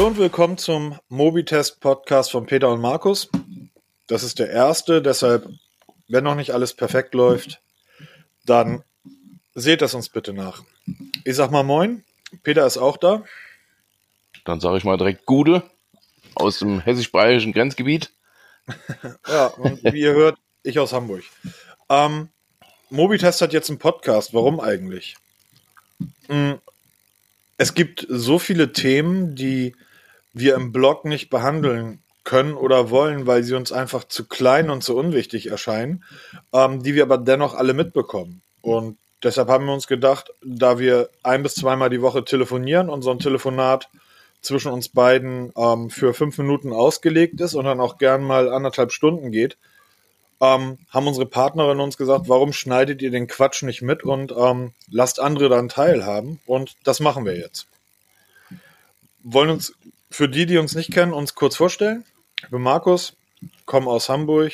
Hallo und willkommen zum Mobitest Podcast von Peter und Markus. Das ist der erste, deshalb, wenn noch nicht alles perfekt läuft, dann seht das uns bitte nach. Ich sag mal Moin, Peter ist auch da. Dann sage ich mal direkt Gude aus dem hessisch-bayerischen Grenzgebiet. ja, und wie ihr hört, ich aus Hamburg. Ähm, Mobitest hat jetzt einen Podcast. Warum eigentlich? Hm, es gibt so viele Themen, die wir im Blog nicht behandeln können oder wollen, weil sie uns einfach zu klein und zu unwichtig erscheinen, ähm, die wir aber dennoch alle mitbekommen. Und deshalb haben wir uns gedacht, da wir ein bis zweimal die Woche telefonieren und so ein Telefonat zwischen uns beiden ähm, für fünf Minuten ausgelegt ist und dann auch gern mal anderthalb Stunden geht, ähm, haben unsere Partnerinnen uns gesagt, warum schneidet ihr den Quatsch nicht mit und ähm, lasst andere dann teilhaben? Und das machen wir jetzt. Wollen uns für die, die uns nicht kennen, uns kurz vorstellen. Ich bin Markus, komme aus Hamburg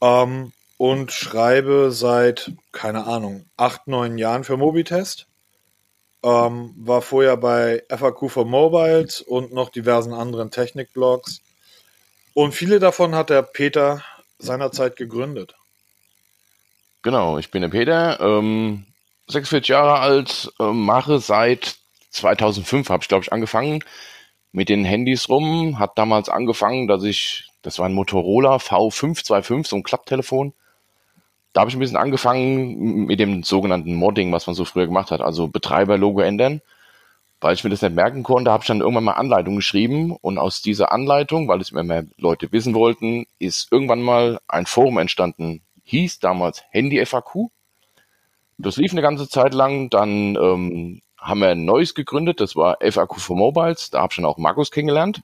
ähm, und schreibe seit, keine Ahnung, acht, neun Jahren für Mobitest. Ähm, war vorher bei FAQ for Mobiles und noch diversen anderen Technikblogs. Und viele davon hat der Peter seinerzeit gegründet? Genau, ich bin der Peter, ähm, 46 Jahre alt, äh, mache seit 2005, habe ich glaube ich angefangen mit den Handys rum, hat damals angefangen, dass ich, das war ein Motorola V525, so ein Klapptelefon, da habe ich ein bisschen angefangen mit dem sogenannten Modding, was man so früher gemacht hat, also Betreiberlogo ändern. Weil ich mir das nicht merken konnte, habe ich dann irgendwann mal Anleitung geschrieben. Und aus dieser Anleitung, weil es immer mehr Leute wissen wollten, ist irgendwann mal ein Forum entstanden, hieß damals Handy FAQ. Das lief eine ganze Zeit lang, dann ähm, haben wir ein neues gegründet, das war FAQ for Mobiles, da habe ich dann auch Markus kennengelernt.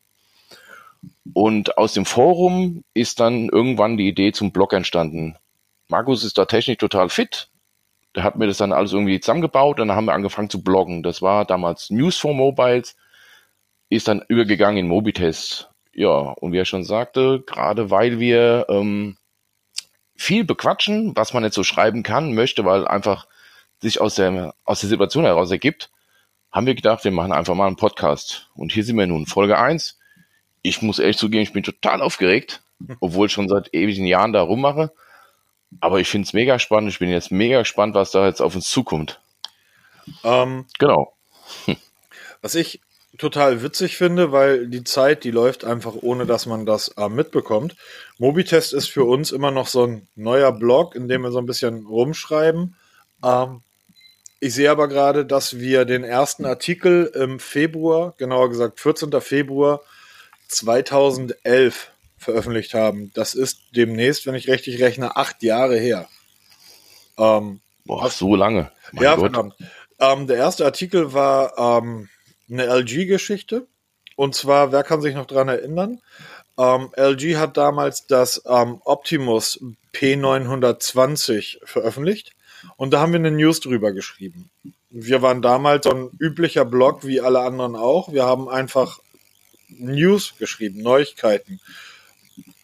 Und aus dem Forum ist dann irgendwann die Idee zum Blog entstanden. Markus ist da technisch total fit, der hat mir das dann alles irgendwie zusammengebaut und dann haben wir angefangen zu bloggen. Das war damals News for Mobiles, ist dann übergegangen in Mobitest. Ja, und wie er schon sagte, gerade weil wir ähm, viel bequatschen, was man jetzt so schreiben kann, möchte, weil einfach sich aus der, aus der Situation heraus ergibt, haben wir gedacht, wir machen einfach mal einen Podcast. Und hier sind wir nun, Folge eins. Ich muss ehrlich zugeben, ich bin total aufgeregt, obwohl ich schon seit ewigen Jahren da rummache. Aber ich finde es mega spannend. Ich bin jetzt mega gespannt, was da jetzt auf uns zukommt. Ähm, genau. Hm. Was ich total witzig finde, weil die Zeit, die läuft einfach ohne, dass man das äh, mitbekommt. Mobitest ist für uns immer noch so ein neuer Blog, in dem wir so ein bisschen rumschreiben. Ähm, ich sehe aber gerade, dass wir den ersten Artikel im Februar, genauer gesagt 14. Februar 2011 veröffentlicht haben. Das ist demnächst, wenn ich richtig rechne, acht Jahre her. Ähm, Boah, so lange. Mein ja, Gott. verdammt. Ähm, der erste Artikel war ähm, eine LG-Geschichte. Und zwar, wer kann sich noch dran erinnern? Ähm, LG hat damals das ähm, Optimus P920 veröffentlicht. Und da haben wir eine News drüber geschrieben. Wir waren damals so ein üblicher Blog wie alle anderen auch. Wir haben einfach News geschrieben, Neuigkeiten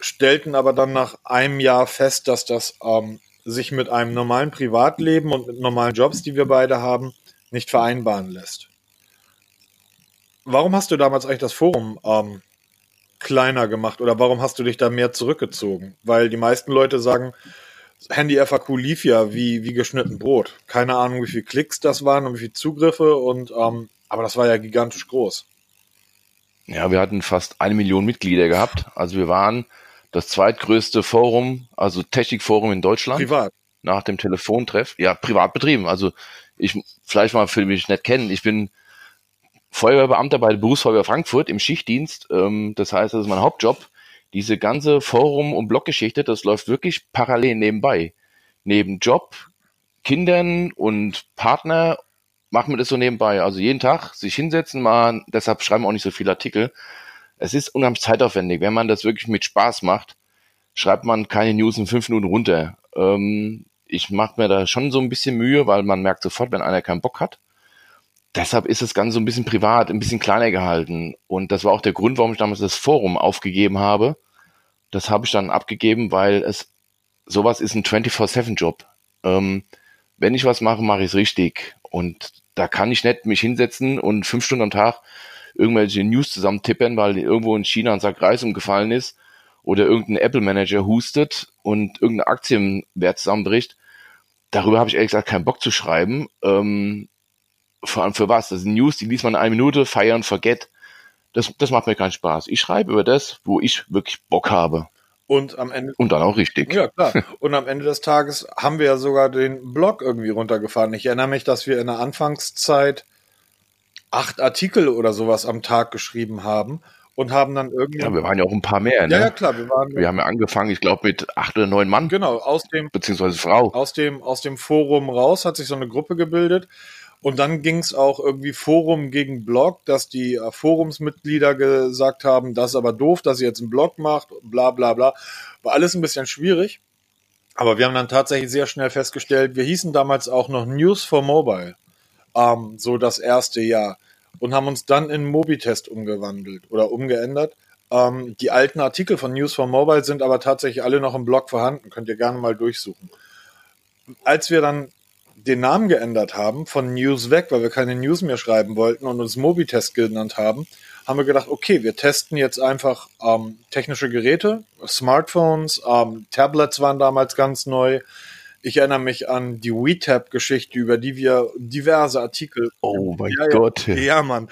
stellten aber dann nach einem Jahr fest, dass das ähm, sich mit einem normalen Privatleben und mit normalen Jobs, die wir beide haben, nicht vereinbaren lässt. Warum hast du damals eigentlich das Forum ähm, kleiner gemacht oder warum hast du dich da mehr zurückgezogen? Weil die meisten Leute sagen, Handy FAQ lief ja wie, wie geschnitten Brot. Keine Ahnung, wie viele Klicks das waren und wie viele Zugriffe und ähm, aber das war ja gigantisch groß. Ja, wir hatten fast eine Million Mitglieder gehabt. Also wir waren das zweitgrößte Forum, also Technikforum in Deutschland. Privat. Nach dem Telefontreff. Ja, privat betrieben. Also ich, vielleicht mal für mich nicht kennen, ich bin Feuerwehrbeamter bei der Berufsfeuerwehr Frankfurt im Schichtdienst. Ähm, das heißt, das ist mein Hauptjob. Diese ganze Forum- und Bloggeschichte, das läuft wirklich parallel nebenbei. Neben Job, Kindern und Partner machen wir das so nebenbei. Also jeden Tag sich hinsetzen, mal, deshalb schreiben wir auch nicht so viele Artikel. Es ist unheimlich zeitaufwendig. Wenn man das wirklich mit Spaß macht, schreibt man keine News in fünf Minuten runter. Ähm, ich mache mir da schon so ein bisschen Mühe, weil man merkt sofort, wenn einer keinen Bock hat. Deshalb ist das Ganze so ein bisschen privat, ein bisschen kleiner gehalten. Und das war auch der Grund, warum ich damals das Forum aufgegeben habe. Das habe ich dann abgegeben, weil es sowas ist ein 24-7-Job. Ähm, wenn ich was mache, mache ich es richtig. Und da kann ich nicht mich hinsetzen und fünf Stunden am Tag irgendwelche News zusammentippen, weil irgendwo in China ein Sack Reis umgefallen ist oder irgendein Apple-Manager hustet und irgendeine Aktienwert zusammenbricht. Darüber habe ich ehrlich gesagt keinen Bock zu schreiben. Ähm, vor allem für was? Das sind News, die liest man in einer Minute, feiern, forget. Das, das macht mir keinen Spaß. Ich schreibe über das, wo ich wirklich Bock habe. Und am Ende. Und dann auch richtig. Ja, klar. Und am Ende des Tages haben wir ja sogar den Blog irgendwie runtergefahren. Ich erinnere mich, dass wir in der Anfangszeit acht Artikel oder sowas am Tag geschrieben haben und haben dann irgendwie. Ja, wir waren ja auch ein paar mehr, ne? Ja, ja klar, wir waren. Wir haben ja angefangen, ich glaube, mit acht oder neun Mann. Genau, aus dem. Beziehungsweise Frau. Aus dem, aus dem Forum raus hat sich so eine Gruppe gebildet. Und dann ging es auch irgendwie Forum gegen Blog, dass die äh, Forumsmitglieder gesagt haben, das ist aber doof, dass ihr jetzt einen Blog macht, bla bla bla. War alles ein bisschen schwierig. Aber wir haben dann tatsächlich sehr schnell festgestellt, wir hießen damals auch noch News for Mobile, ähm, so das erste Jahr. Und haben uns dann in Mobitest umgewandelt oder umgeändert. Ähm, die alten Artikel von News for Mobile sind aber tatsächlich alle noch im Blog vorhanden. Könnt ihr gerne mal durchsuchen. Als wir dann den Namen geändert haben, von News weg, weil wir keine News mehr schreiben wollten und uns Mobitest genannt haben, haben wir gedacht, okay, wir testen jetzt einfach ähm, technische Geräte, Smartphones, ähm, Tablets waren damals ganz neu. Ich erinnere mich an die WeTab-Geschichte, über die wir diverse Artikel. Oh mein ja, Gott. Ja, ja Mann.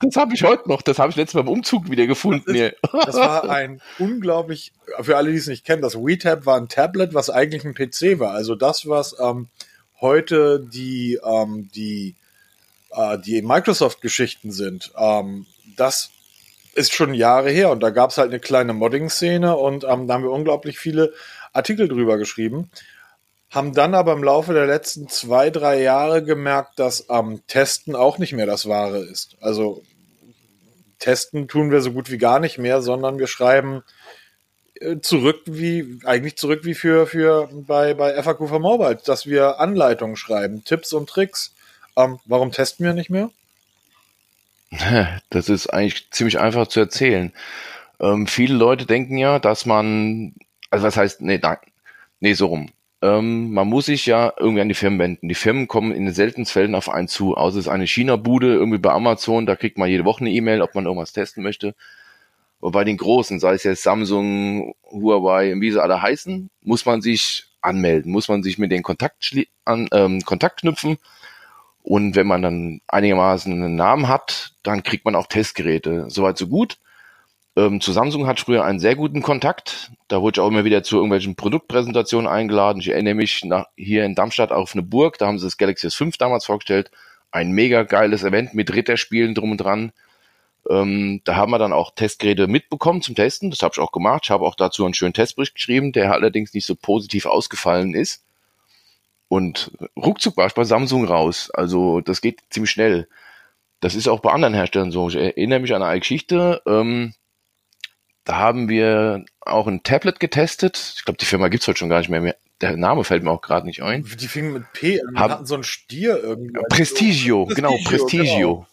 Das habe ich heute noch. Das habe ich letztes Mal beim Umzug wieder gefunden. Das, das war ein unglaublich, für alle, die es nicht kennen, das WeTab war ein Tablet, was eigentlich ein PC war. Also das, was ähm, heute die, ähm, die, äh, die Microsoft-Geschichten sind. Ähm, das ist schon Jahre her und da gab es halt eine kleine Modding-Szene und ähm, da haben wir unglaublich viele Artikel drüber geschrieben. Haben dann aber im Laufe der letzten zwei, drei Jahre gemerkt, dass ähm, Testen auch nicht mehr das Wahre ist. Also Testen tun wir so gut wie gar nicht mehr, sondern wir schreiben zurück wie, eigentlich zurück wie für, für bei, bei FAQ for Mobile, dass wir Anleitungen schreiben, Tipps und Tricks. Ähm, warum testen wir nicht mehr? Das ist eigentlich ziemlich einfach zu erzählen. Ähm, viele Leute denken ja, dass man, also was heißt, nee, nein, nee, so rum. Ähm, man muss sich ja irgendwie an die Firmen wenden. Die Firmen kommen in den seltensten Fällen auf einen zu, außer es ist eine China-Bude irgendwie bei Amazon, da kriegt man jede Woche eine E-Mail, ob man irgendwas testen möchte. Aber bei den großen, sei es jetzt Samsung, Huawei, wie sie alle heißen, muss man sich anmelden, muss man sich mit den Kontakt, an, ähm, Kontakt knüpfen. Und wenn man dann einigermaßen einen Namen hat, dann kriegt man auch Testgeräte. Soweit so gut. Ähm, zu Samsung hat früher einen sehr guten Kontakt. Da wurde ich auch immer wieder zu irgendwelchen Produktpräsentationen eingeladen. Ich erinnere mich nach, hier in Darmstadt auf eine Burg. Da haben sie das Galaxy S5 damals vorgestellt. Ein mega geiles Event mit Ritterspielen drum und dran. Ähm, da haben wir dann auch Testgeräte mitbekommen zum Testen. Das habe ich auch gemacht. Ich habe auch dazu einen schönen Testbericht geschrieben, der allerdings nicht so positiv ausgefallen ist. Und ruckzuck war ich bei Samsung raus. Also das geht ziemlich schnell. Das ist auch bei anderen Herstellern so. Ich erinnere mich an eine Geschichte. Ähm, da haben wir auch ein Tablet getestet. Ich glaube, die Firma gibt's heute schon gar nicht mehr. Der Name fällt mir auch gerade nicht ein. Die fingen mit P an. Hab- hatten so einen Stier irgendwie. Prestigio, genau, Prestigio, Prestigio. genau.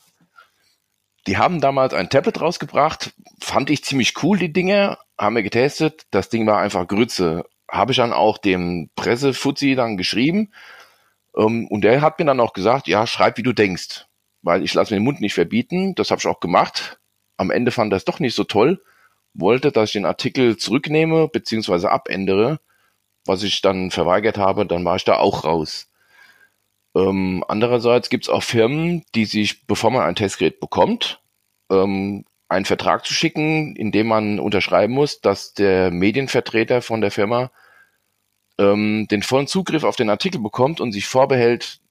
Die haben damals ein Tablet rausgebracht, fand ich ziemlich cool, die Dinge, haben wir getestet, das Ding war einfach Grütze. Habe ich dann auch dem Pressefuzzi dann geschrieben ähm, und der hat mir dann auch gesagt, ja, schreib wie du denkst, weil ich lasse mir den Mund nicht verbieten, das habe ich auch gemacht. Am Ende fand er es doch nicht so toll, wollte, dass ich den Artikel zurücknehme beziehungsweise abändere, was ich dann verweigert habe, dann war ich da auch raus. Ähm, andererseits gibt es auch Firmen, die sich, bevor man ein Testgerät bekommt, ähm, einen Vertrag zu schicken, in dem man unterschreiben muss, dass der Medienvertreter von der Firma ähm, den vollen Zugriff auf den Artikel bekommt und sich vorbehält,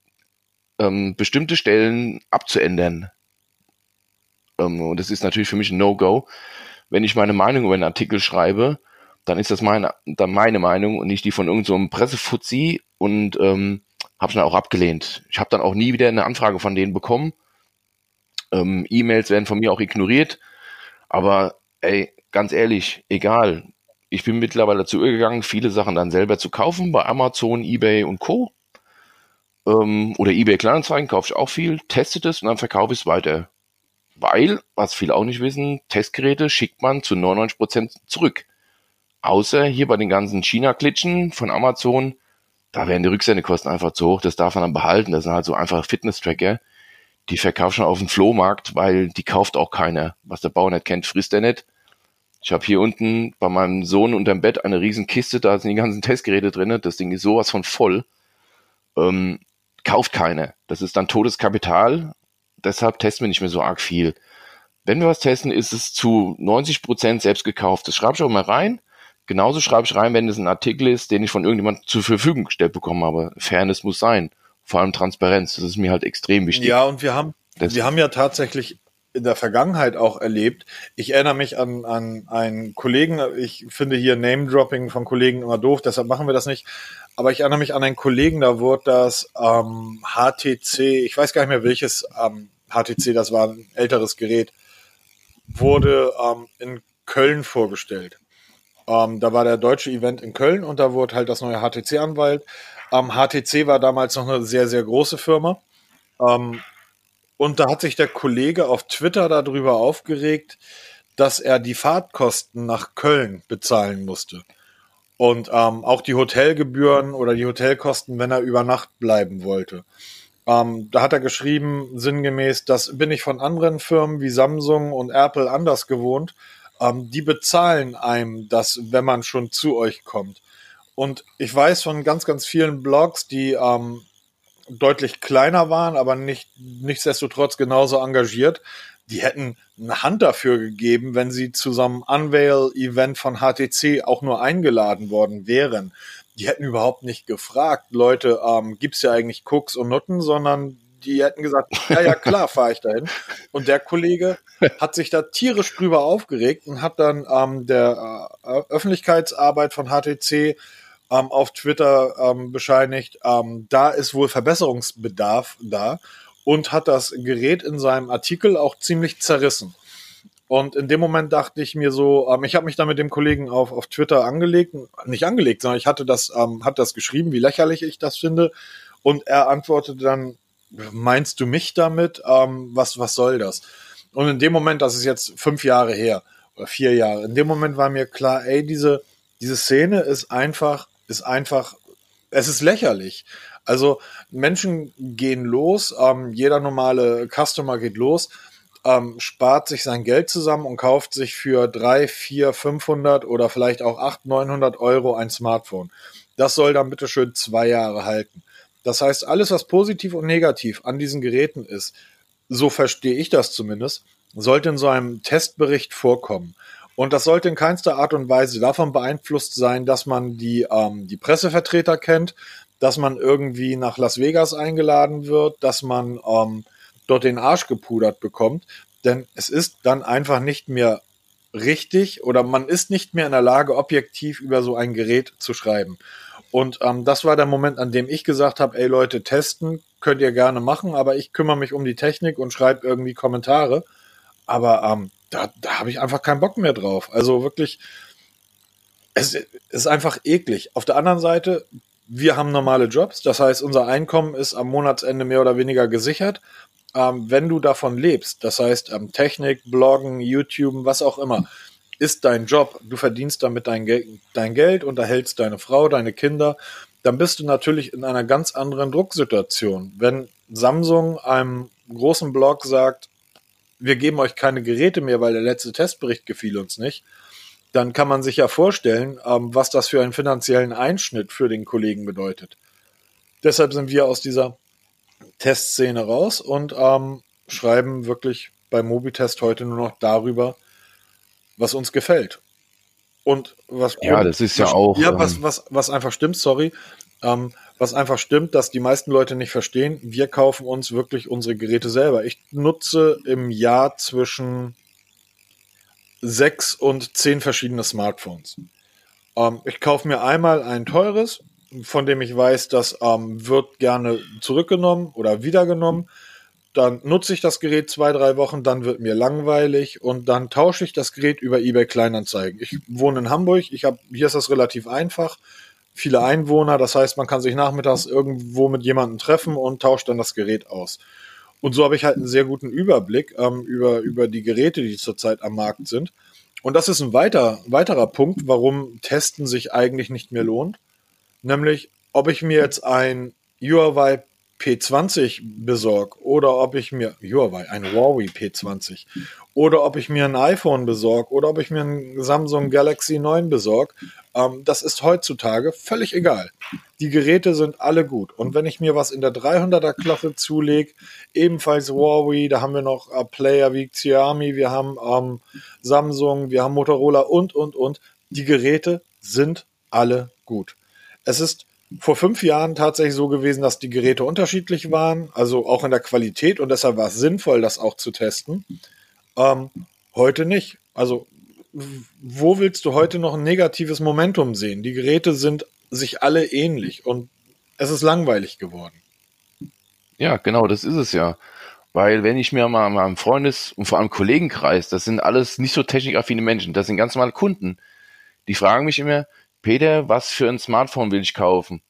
ähm, bestimmte Stellen abzuändern. Ähm, und das ist natürlich für mich ein No-Go. Wenn ich meine Meinung über einen Artikel schreibe, dann ist das meine, dann meine Meinung und nicht die von irgendeinem so Pressefuzzi und ähm, habe ich dann auch abgelehnt. Ich habe dann auch nie wieder eine Anfrage von denen bekommen. Ähm, E-Mails werden von mir auch ignoriert. Aber ey, ganz ehrlich, egal. Ich bin mittlerweile dazu übergegangen, viele Sachen dann selber zu kaufen bei Amazon, eBay und Co. Ähm, oder eBay Kleinanzeigen kaufe ich auch viel, teste es und dann verkaufe ich es weiter. Weil, was viele auch nicht wissen, Testgeräte schickt man zu 99% zurück. Außer hier bei den ganzen China-Klitschen von Amazon, da werden die Rücksendekosten einfach zu hoch, das darf man dann behalten. Das sind halt so einfach Fitness-Tracker. die verkauft schon auf dem Flohmarkt, weil die kauft auch keiner. Was der Bauer nicht kennt, frisst er nicht. Ich habe hier unten bei meinem Sohn unterm Bett eine riesen Kiste, da sind die ganzen Testgeräte drin. Das Ding ist sowas von voll. Ähm, kauft keiner. Das ist dann Todeskapital. Deshalb testen wir nicht mehr so arg viel. Wenn wir was testen, ist es zu 90 Prozent selbst gekauft. Das schreibe ich auch mal rein. Genauso schreibe ich rein, wenn es ein Artikel ist, den ich von irgendjemandem zur Verfügung gestellt bekommen habe. Fairness muss sein. Vor allem Transparenz. Das ist mir halt extrem wichtig. Ja, und wir haben, das wir haben ja tatsächlich in der Vergangenheit auch erlebt. Ich erinnere mich an, an einen Kollegen, ich finde hier Name-Dropping von Kollegen immer doof, deshalb machen wir das nicht. Aber ich erinnere mich an einen Kollegen, da wurde das ähm, HTC, ich weiß gar nicht mehr welches ähm, HTC, das war ein älteres Gerät, wurde ähm, in Köln vorgestellt. Ähm, da war der deutsche Event in Köln und da wurde halt das neue HTC anwalt. Ähm, HTC war damals noch eine sehr, sehr große Firma. Ähm, und da hat sich der Kollege auf Twitter darüber aufgeregt, dass er die Fahrtkosten nach Köln bezahlen musste. Und ähm, auch die Hotelgebühren oder die Hotelkosten, wenn er über Nacht bleiben wollte. Ähm, da hat er geschrieben, sinngemäß, das bin ich von anderen Firmen wie Samsung und Apple anders gewohnt. Ähm, die bezahlen einem das, wenn man schon zu euch kommt. Und ich weiß von ganz, ganz vielen Blogs, die ähm, deutlich kleiner waren, aber nicht, nichtsdestotrotz genauso engagiert, die hätten eine Hand dafür gegeben, wenn sie zu so einem Unveil-Event von HTC auch nur eingeladen worden wären. Die hätten überhaupt nicht gefragt, Leute, ähm, gibt's ja eigentlich Cooks und Nutten, sondern die hätten gesagt, ja, ja, klar, fahre ich dahin. Und der Kollege hat sich da tierisch drüber aufgeregt und hat dann ähm, der äh, Öffentlichkeitsarbeit von HTC ähm, auf Twitter ähm, bescheinigt, ähm, da ist wohl Verbesserungsbedarf da und hat das Gerät in seinem Artikel auch ziemlich zerrissen. Und in dem Moment dachte ich mir so, ähm, ich habe mich da mit dem Kollegen auf, auf Twitter angelegt, nicht angelegt, sondern ich hatte das, ähm, hat das geschrieben, wie lächerlich ich das finde. Und er antwortete dann, meinst du mich damit? Ähm, was, was soll das? Und in dem Moment, das ist jetzt fünf Jahre her oder vier Jahre, in dem Moment war mir klar, ey, diese, diese Szene ist einfach ist einfach, es ist lächerlich. Also Menschen gehen los, ähm, jeder normale Customer geht los, ähm, spart sich sein Geld zusammen und kauft sich für drei, vier, 500 oder vielleicht auch 800, 900 Euro ein Smartphone. Das soll dann bitte schön zwei Jahre halten. Das heißt, alles, was positiv und negativ an diesen Geräten ist, so verstehe ich das zumindest, sollte in so einem Testbericht vorkommen. Und das sollte in keinster Art und Weise davon beeinflusst sein, dass man die, ähm, die Pressevertreter kennt, dass man irgendwie nach Las Vegas eingeladen wird, dass man ähm, dort den Arsch gepudert bekommt. Denn es ist dann einfach nicht mehr richtig oder man ist nicht mehr in der Lage, objektiv über so ein Gerät zu schreiben. Und ähm, das war der Moment, an dem ich gesagt habe, ey Leute, testen könnt ihr gerne machen, aber ich kümmere mich um die Technik und schreibe irgendwie Kommentare. Aber ähm, da, da habe ich einfach keinen Bock mehr drauf. Also wirklich, es ist einfach eklig. Auf der anderen Seite, wir haben normale Jobs, das heißt, unser Einkommen ist am Monatsende mehr oder weniger gesichert. Ähm, wenn du davon lebst, das heißt ähm, Technik, Bloggen, YouTube, was auch immer, ist dein Job, du verdienst damit dein, Geld, dein Geld, unterhältst deine Frau, deine Kinder, dann bist du natürlich in einer ganz anderen Drucksituation. Wenn Samsung einem großen Blog sagt, wir geben euch keine Geräte mehr, weil der letzte Testbericht gefiel uns nicht, dann kann man sich ja vorstellen, ähm, was das für einen finanziellen Einschnitt für den Kollegen bedeutet. Deshalb sind wir aus dieser Testszene raus und ähm, schreiben wirklich bei Mobitest heute nur noch darüber, was uns gefällt. Und was ja, das ist ja auch ja was ähm, was was einfach stimmt. Sorry, ähm, was einfach stimmt, dass die meisten Leute nicht verstehen, wir kaufen uns wirklich unsere Geräte selber. Ich nutze im Jahr zwischen sechs und zehn verschiedene Smartphones. Ähm, ich kaufe mir einmal ein teures, von dem ich weiß, das ähm, wird gerne zurückgenommen oder wiedergenommen. Dann nutze ich das Gerät zwei, drei Wochen, dann wird mir langweilig und dann tausche ich das Gerät über eBay Kleinanzeigen. Ich wohne in Hamburg, ich habe hier ist das relativ einfach viele Einwohner. Das heißt, man kann sich nachmittags irgendwo mit jemandem treffen und tauscht dann das Gerät aus. Und so habe ich halt einen sehr guten Überblick ähm, über, über die Geräte, die zurzeit am Markt sind. Und das ist ein weiter, weiterer Punkt, warum Testen sich eigentlich nicht mehr lohnt. Nämlich, ob ich mir jetzt ein Huawei P20 besorge oder ob ich mir, Huawei, ein Huawei P20 oder ob ich mir ein iPhone besorge oder ob ich mir ein Samsung Galaxy 9 besorge, ähm, das ist heutzutage völlig egal. Die Geräte sind alle gut. Und wenn ich mir was in der 300er Klasse zulege, ebenfalls Huawei, da haben wir noch äh, Player wie Xiaomi, wir haben ähm, Samsung, wir haben Motorola und, und, und. Die Geräte sind alle gut. Es ist vor fünf Jahren tatsächlich so gewesen, dass die Geräte unterschiedlich waren, also auch in der Qualität und deshalb war es sinnvoll, das auch zu testen. Ähm, heute nicht. Also wo willst du heute noch ein negatives Momentum sehen? Die Geräte sind sich alle ähnlich und es ist langweilig geworden. Ja, genau, das ist es ja. Weil wenn ich mir mal meinem Freundes- und vor allem Kollegenkreis, das sind alles nicht so technikaffine Menschen, das sind ganz normale Kunden. Die fragen mich immer, Peter, was für ein Smartphone will ich kaufen?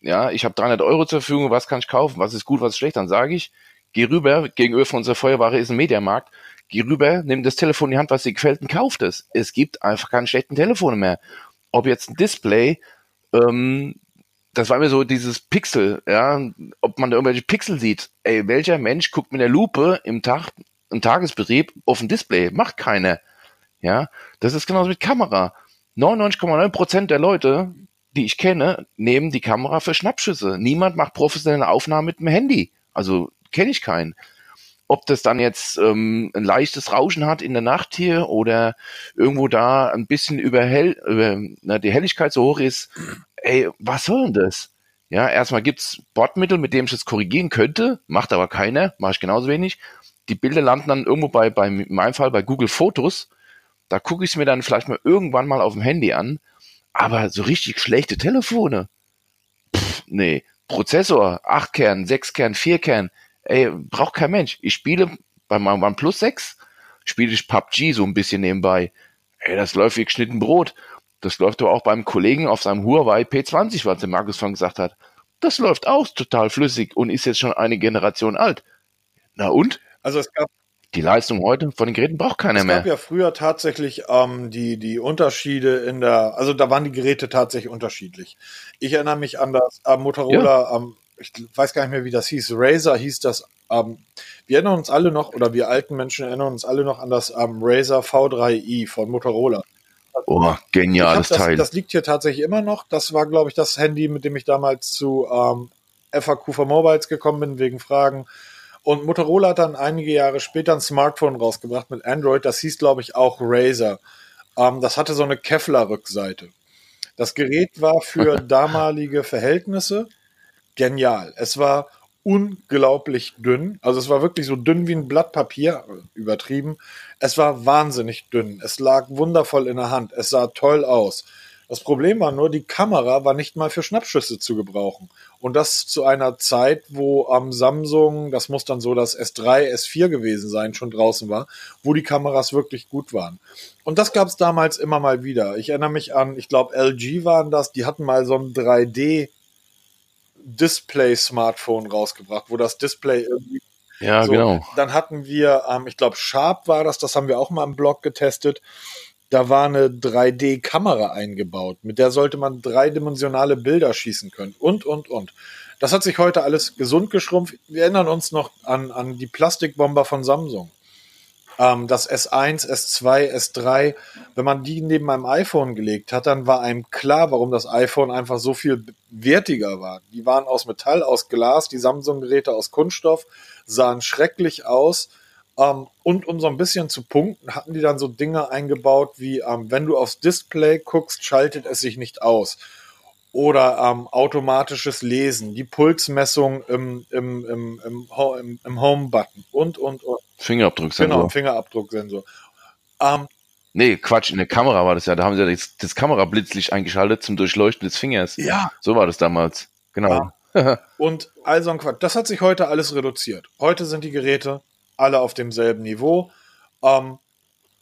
Ja, ich habe 300 Euro zur Verfügung, was kann ich kaufen? Was ist gut, was ist schlecht? Dann sage ich, geh rüber, gegenüber von unserer Feuerware ist ein Mediamarkt, geh rüber, nimm das Telefon in die Hand, was dir gefällt und kauf es. Es gibt einfach keine schlechten Telefone mehr. Ob jetzt ein Display, ähm, das war mir so dieses Pixel, ja, ob man da irgendwelche Pixel sieht. Ey, welcher Mensch guckt mit der Lupe im Tag, im Tagesbetrieb auf ein Display? Macht keiner. Ja, das ist genauso mit Kamera. 99,9% der Leute, die ich kenne, nehmen die Kamera für Schnappschüsse. Niemand macht professionelle Aufnahmen mit dem Handy. Also kenne ich keinen ob das dann jetzt ähm, ein leichtes Rauschen hat in der Nacht hier oder irgendwo da ein bisschen über, hell, über na, die Helligkeit so hoch ist, ey, was soll denn das? Ja, erstmal gibt's Bordmittel, mit dem ich das korrigieren könnte, macht aber keiner, mache ich genauso wenig. Die Bilder landen dann irgendwo bei, bei in meinem Fall bei Google Fotos. Da gucke ich es mir dann vielleicht mal irgendwann mal auf dem Handy an. Aber so richtig schlechte Telefone. Pff, nee. Prozessor, 8 Kern, 6 Kern, 4 Kern, ey, braucht kein Mensch. Ich spiele bei meinem OnePlus 6, spiele ich PUBG so ein bisschen nebenbei. Ey, das läuft wie geschnitten Brot. Das läuft doch auch beim Kollegen auf seinem Huawei P20, was der Markus von gesagt hat. Das läuft auch total flüssig und ist jetzt schon eine Generation alt. Na und? Also es gab die Leistung heute von den Geräten braucht keiner mehr. Es gab mehr. ja früher tatsächlich ähm, die, die Unterschiede in der, also da waren die Geräte tatsächlich unterschiedlich. Ich erinnere mich an das äh, Motorola ja. ähm, ich weiß gar nicht mehr, wie das hieß. Razer hieß das. Ähm, wir erinnern uns alle noch, oder wir alten Menschen erinnern uns alle noch an das ähm, Razer V3i von Motorola. Oh, geniales das, Teil. Das liegt hier tatsächlich immer noch. Das war, glaube ich, das Handy, mit dem ich damals zu ähm, FAQ for Mobiles gekommen bin, wegen Fragen. Und Motorola hat dann einige Jahre später ein Smartphone rausgebracht mit Android. Das hieß, glaube ich, auch Razer. Ähm, das hatte so eine Kevlar-Rückseite. Das Gerät war für damalige Verhältnisse genial. Es war unglaublich dünn. Also es war wirklich so dünn wie ein Blatt Papier, übertrieben. Es war wahnsinnig dünn. Es lag wundervoll in der Hand. Es sah toll aus. Das Problem war nur, die Kamera war nicht mal für Schnappschüsse zu gebrauchen. Und das zu einer Zeit, wo am Samsung, das muss dann so das S3, S4 gewesen sein, schon draußen war, wo die Kameras wirklich gut waren. Und das gab es damals immer mal wieder. Ich erinnere mich an, ich glaube, LG waren das, die hatten mal so ein 3D Display-Smartphone rausgebracht, wo das Display irgendwie. Ja, so, genau. Dann hatten wir, ähm, ich glaube, Sharp war das, das haben wir auch mal im Blog getestet. Da war eine 3D-Kamera eingebaut, mit der sollte man dreidimensionale Bilder schießen können und, und, und. Das hat sich heute alles gesund geschrumpft. Wir erinnern uns noch an, an die Plastikbomber von Samsung ähm, das S1, S2, S3, wenn man die neben einem iPhone gelegt hat, dann war einem klar, warum das iPhone einfach so viel wertiger war. Die waren aus Metall, aus Glas, die Samsung-Geräte aus Kunststoff, sahen schrecklich aus. Ähm, und um so ein bisschen zu punkten, hatten die dann so Dinge eingebaut wie, ähm, wenn du aufs Display guckst, schaltet es sich nicht aus oder ähm, automatisches Lesen, die Pulsmessung im, im, im, im, im, im Home-Button und, und, und. Fingerabdrucksensor. Genau, Fingerabdrucksensor. Ähm, nee, Quatsch, in der Kamera war das ja. Da haben sie ja das, das Kamerablitzlicht eingeschaltet zum Durchleuchten des Fingers. Ja. So war das damals. Genau. Ja. und also ein Quatsch. Das hat sich heute alles reduziert. Heute sind die Geräte alle auf demselben Niveau. Ähm,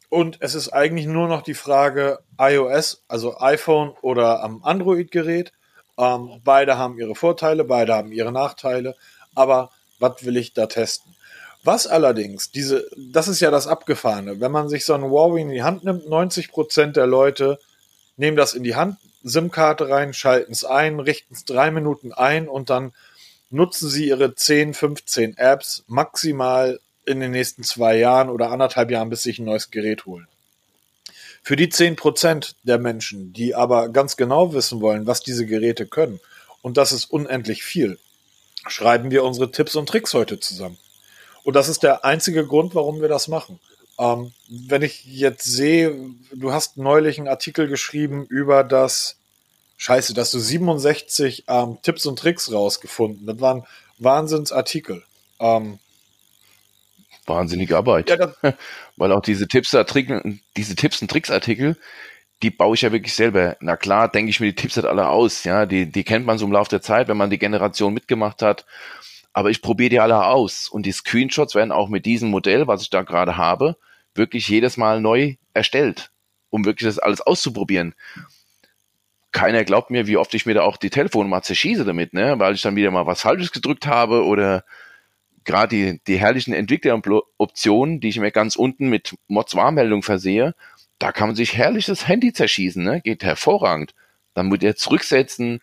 und es ist eigentlich nur noch die Frage iOS, also iPhone oder am Android-Gerät. Ähm, beide haben ihre Vorteile, beide haben ihre Nachteile. Aber was will ich da testen? Was allerdings, diese, das ist ja das Abgefahrene. Wenn man sich so ein Huawei in die Hand nimmt, 90 Prozent der Leute nehmen das in die Hand, SIM-Karte rein, schalten es ein, richten es drei Minuten ein und dann nutzen Sie Ihre 10, 15 Apps maximal in den nächsten zwei Jahren oder anderthalb Jahren, bis sich ein neues Gerät holen. Für die 10% der Menschen, die aber ganz genau wissen wollen, was diese Geräte können, und das ist unendlich viel, schreiben wir unsere Tipps und Tricks heute zusammen. Und das ist der einzige Grund, warum wir das machen. Ähm, wenn ich jetzt sehe, du hast neulich einen Artikel geschrieben über das, scheiße, dass du 67 ähm, Tipps und Tricks rausgefunden. Das waren Wahnsinnsartikel. Ähm, Wahnsinnige Arbeit. Ja, Weil auch diese Tipps, diese Tipps und Tricks Artikel, die baue ich ja wirklich selber. Na klar, denke ich mir die Tipps halt alle aus. Ja, die, die kennt man so im Laufe der Zeit, wenn man die Generation mitgemacht hat aber ich probiere die alle aus und die Screenshots werden auch mit diesem Modell, was ich da gerade habe, wirklich jedes Mal neu erstellt, um wirklich das alles auszuprobieren. Keiner glaubt mir, wie oft ich mir da auch die Telefone mal zerschieße damit, ne, weil ich dann wieder mal was Falsches gedrückt habe oder gerade die, die herrlichen Entwickleroptionen, die ich mir ganz unten mit Mods Warnmeldung versehe, da kann man sich herrlich das Handy zerschießen, ne? geht hervorragend. Dann muss er zurücksetzen,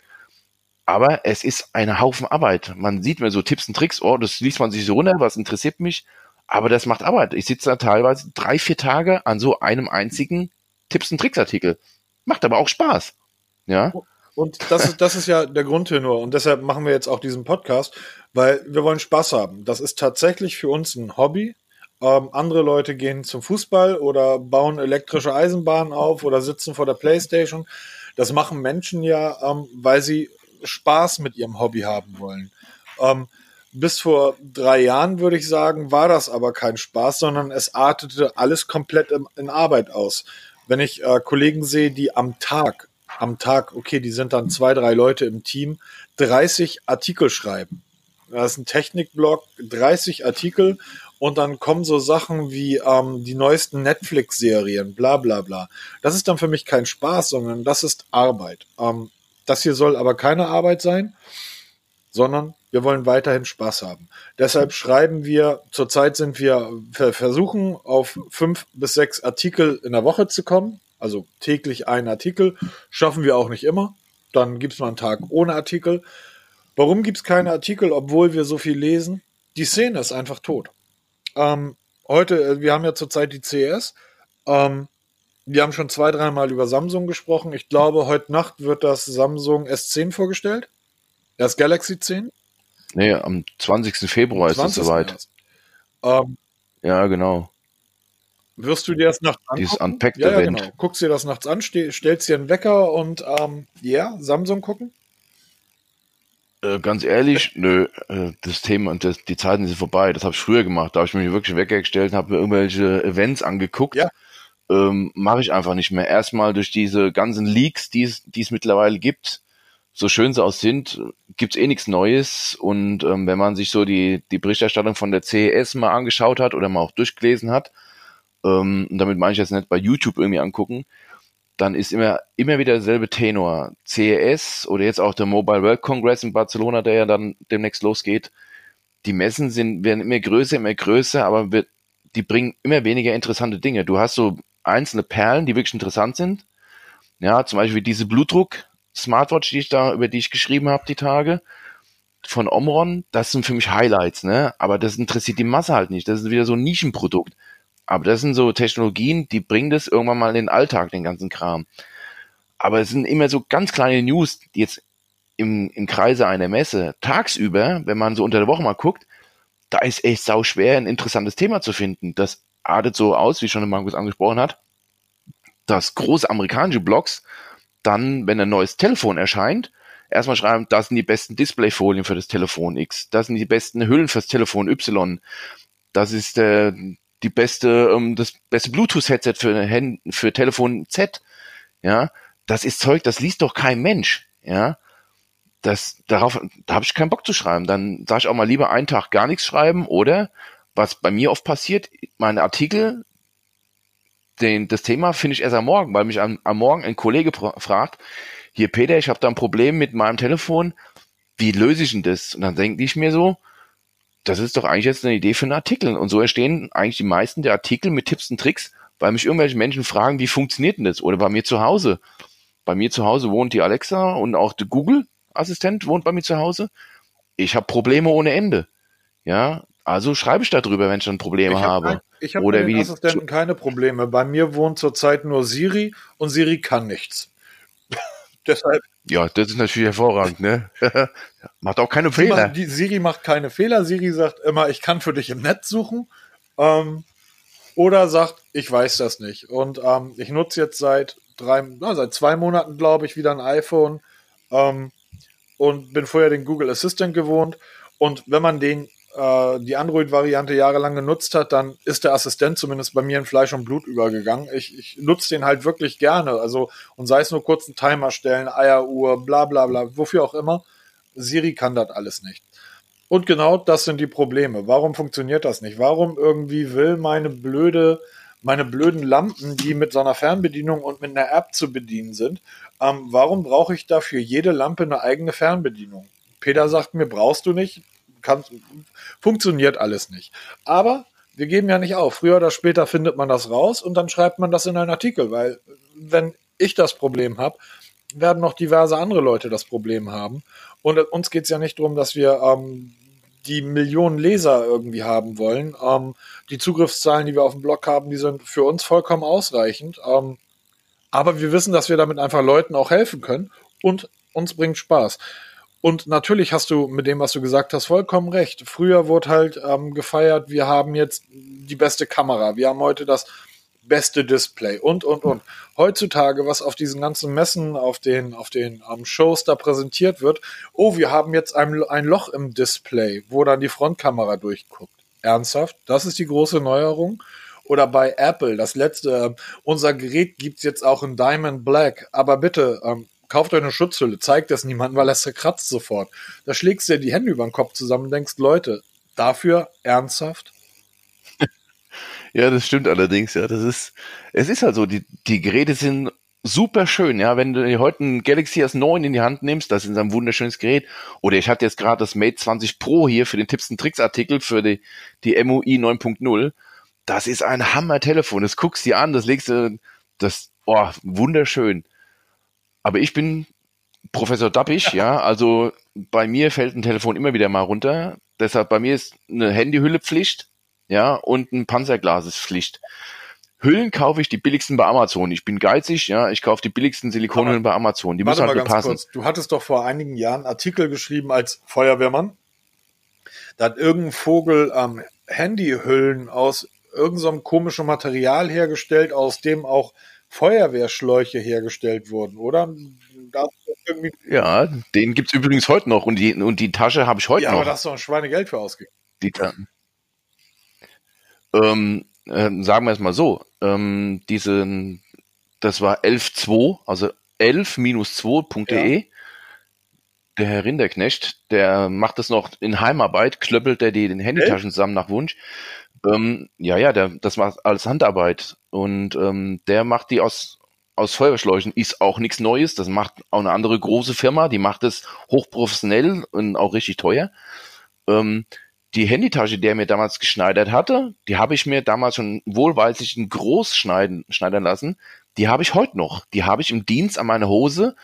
aber es ist eine Haufen Arbeit. Man sieht mir so Tipps und Tricks, oh, das liest man sich so runter, was interessiert mich. Aber das macht Arbeit. Ich sitze da teilweise drei, vier Tage an so einem einzigen Tipps und Tricks Artikel. Macht aber auch Spaß. Ja. Und das ist, das ist ja der Grundtenor. Und deshalb machen wir jetzt auch diesen Podcast, weil wir wollen Spaß haben. Das ist tatsächlich für uns ein Hobby. Ähm, andere Leute gehen zum Fußball oder bauen elektrische Eisenbahnen auf oder sitzen vor der Playstation. Das machen Menschen ja, ähm, weil sie Spaß mit ihrem Hobby haben wollen. Ähm, bis vor drei Jahren, würde ich sagen, war das aber kein Spaß, sondern es artete alles komplett in, in Arbeit aus. Wenn ich äh, Kollegen sehe, die am Tag, am Tag, okay, die sind dann zwei, drei Leute im Team, 30 Artikel schreiben. Das ist ein Technikblog, 30 Artikel und dann kommen so Sachen wie ähm, die neuesten Netflix-Serien, bla bla bla. Das ist dann für mich kein Spaß, sondern das ist Arbeit. Ähm, das hier soll aber keine Arbeit sein, sondern wir wollen weiterhin Spaß haben. Deshalb schreiben wir, zurzeit sind wir versuchen, auf fünf bis sechs Artikel in der Woche zu kommen. Also täglich ein Artikel. Schaffen wir auch nicht immer. Dann gibt es mal einen Tag ohne Artikel. Warum gibt es keine Artikel, obwohl wir so viel lesen? Die Szene ist einfach tot. Ähm, heute, äh, wir haben ja zurzeit die CS. Ähm, wir haben schon zwei, dreimal über Samsung gesprochen. Ich glaube, heute Nacht wird das Samsung S10 vorgestellt. Das Galaxy 10. Nee, am 20. Februar ist es soweit. Ähm, ja, genau. Wirst du dir das nachts angucken? Dieses Unpacked ja, ja, Event. Genau. Guckst dir das nachts an, stellst dir einen Wecker und ähm, ja, yeah, Samsung gucken? Äh, ganz ehrlich, nö, äh, das Thema und das, die Zeiten sind vorbei. Das habe ich früher gemacht. Da habe ich mir wirklich Wecker gestellt und habe mir irgendwelche Events angeguckt. Ja ähm, mache ich einfach nicht mehr. Erstmal durch diese ganzen Leaks, die es mittlerweile gibt, so schön sie auch sind, gibt's eh nichts Neues. Und ähm, wenn man sich so die, die Berichterstattung von der CES mal angeschaut hat oder mal auch durchgelesen hat, ähm, und damit meine ich jetzt nicht bei YouTube irgendwie angucken, dann ist immer, immer wieder derselbe Tenor. CES oder jetzt auch der Mobile World Congress in Barcelona, der ja dann demnächst losgeht. Die Messen sind, werden immer größer, immer größer, aber wird, die bringen immer weniger interessante Dinge. Du hast so einzelne Perlen, die wirklich interessant sind. Ja, zum Beispiel diese Blutdruck-Smartwatch, die ich da, über die ich geschrieben habe, die Tage von Omron, das sind für mich Highlights, ne? Aber das interessiert die Masse halt nicht. Das ist wieder so ein Nischenprodukt. Aber das sind so Technologien, die bringen das irgendwann mal in den Alltag, den ganzen Kram. Aber es sind immer so ganz kleine News, die jetzt im, im Kreise einer Messe tagsüber, wenn man so unter der Woche mal guckt, da ist echt sau schwer, ein interessantes Thema zu finden. Das artet so aus, wie schon Markus angesprochen hat, dass große amerikanische Blogs dann, wenn ein neues Telefon erscheint, erstmal schreiben, das sind die besten Displayfolien für das Telefon X, das sind die besten Hüllen fürs Telefon Y, das ist äh, die beste, ähm, das beste Bluetooth-Headset für, für Telefon Z, ja, das ist Zeug, das liest doch kein Mensch, ja. Das, darauf, da habe ich keinen Bock zu schreiben. Dann sage ich auch mal lieber einen Tag gar nichts schreiben oder was bei mir oft passiert, meine Artikel, den, das Thema finde ich erst am Morgen, weil mich am, am Morgen ein Kollege fragt, hier Peter, ich habe da ein Problem mit meinem Telefon, wie löse ich denn das? Und dann denke ich mir so, das ist doch eigentlich jetzt eine Idee für einen Artikel. Und so entstehen eigentlich die meisten der Artikel mit Tipps und Tricks, weil mich irgendwelche Menschen fragen, wie funktioniert denn das? Oder bei mir zu Hause. Bei mir zu Hause wohnt die Alexa und auch der Google-Assistent wohnt bei mir zu Hause. ich habe Probleme ohne Ende. Ja, also schreibe ich darüber, wenn ich dann Probleme ich habe. Hab, ich habe mit den Assistenten keine Probleme. Bei mir wohnt zurzeit nur Siri und Siri kann nichts. Deshalb, Ja, das ist natürlich hervorragend, ne? Macht auch keine Fehler. macht, die Siri macht keine Fehler. Siri sagt immer, ich kann für dich im Netz suchen. Ähm, oder sagt, ich weiß das nicht. Und ähm, ich nutze jetzt seit drei, na, seit zwei Monaten, glaube ich, wieder ein iPhone. Ähm, und bin vorher den Google Assistant gewohnt. Und wenn man den äh, die Android-Variante jahrelang genutzt hat, dann ist der Assistent zumindest bei mir in Fleisch und Blut übergegangen. Ich, ich nutze den halt wirklich gerne. Also, und sei es nur kurz einen Timer stellen, Eieruhr, bla bla bla, wofür auch immer. Siri kann das alles nicht. Und genau das sind die Probleme. Warum funktioniert das nicht? Warum irgendwie will meine blöde, meine blöden Lampen, die mit so einer Fernbedienung und mit einer App zu bedienen sind, ähm, warum brauche ich dafür jede Lampe eine eigene Fernbedienung? Peter sagt mir, brauchst du nicht, kann, funktioniert alles nicht. Aber wir geben ja nicht auf. Früher oder später findet man das raus und dann schreibt man das in einen Artikel, weil wenn ich das Problem habe, werden noch diverse andere Leute das Problem haben. Und uns geht es ja nicht darum, dass wir ähm, die Millionen Leser irgendwie haben wollen. Ähm, die Zugriffszahlen, die wir auf dem Blog haben, die sind für uns vollkommen ausreichend. Ähm, aber wir wissen, dass wir damit einfach Leuten auch helfen können und uns bringt Spaß. Und natürlich hast du mit dem, was du gesagt hast, vollkommen recht. Früher wurde halt ähm, gefeiert, wir haben jetzt die beste Kamera, wir haben heute das beste Display und, und, und. Heutzutage, was auf diesen ganzen Messen, auf den, auf den ähm, Shows da präsentiert wird, oh, wir haben jetzt ein, ein Loch im Display, wo dann die Frontkamera durchguckt. Ernsthaft? Das ist die große Neuerung? Oder bei Apple, das letzte, äh, unser Gerät gibt's jetzt auch in Diamond Black, aber bitte, ähm, kauft euch eine Schutzhülle, zeigt das niemandem, weil das zerkratzt sofort. Da schlägst du dir die Hände über den Kopf zusammen und denkst, Leute, dafür ernsthaft? Ja, das stimmt allerdings, ja. Das ist, es ist halt so, die, die Geräte sind super schön, ja. Wenn du heute ein Galaxy S9 in die Hand nimmst, das ist ein wunderschönes Gerät. Oder ich hatte jetzt gerade das Mate 20 Pro hier für den Tipps und Tricks Artikel für die, die MUI 9.0. Das ist ein Hammer-Telefon. Das guckst dir an, das legst du, das, oh, wunderschön. Aber ich bin Professor Dappich, ja. Also bei mir fällt ein Telefon immer wieder mal runter. Deshalb bei mir ist eine Handyhülle Pflicht, ja, und ein Panzerglas ist Pflicht. Hüllen kaufe ich die billigsten bei Amazon. Ich bin geizig, ja, ich kaufe die billigsten Silikonhüllen bei Amazon. Die müssen halt mal passen. kurz. Du hattest doch vor einigen Jahren einen Artikel geschrieben als Feuerwehrmann. Da hat irgendein Vogel ähm, Handyhüllen aus irgendeinem komischen Material hergestellt, aus dem auch Feuerwehrschläuche hergestellt wurden, oder? Ja, den gibt's übrigens heute noch und die, und die Tasche habe ich heute ja, aber noch. da hast du ein Schweinegeld für ausgegeben. Die ähm, ähm, sagen wir es mal so, ähm, diesen, das war 11.2, also 11-2.de. Der Herr Rinderknecht, der macht das noch in Heimarbeit, klöppelt der die den Handytaschen zusammen nach Wunsch. Ähm, ja, ja, der, das macht alles Handarbeit. Und ähm, der macht die aus, aus Feuerschläuchen. Ist auch nichts Neues. Das macht auch eine andere große Firma. Die macht es hochprofessionell und auch richtig teuer. Ähm, die Handytasche, die er mir damals geschneidert hatte, die habe ich mir damals schon wohlweislich in groß schneiden, schneidern lassen. Die habe ich heute noch. Die habe ich im Dienst an meiner Hose.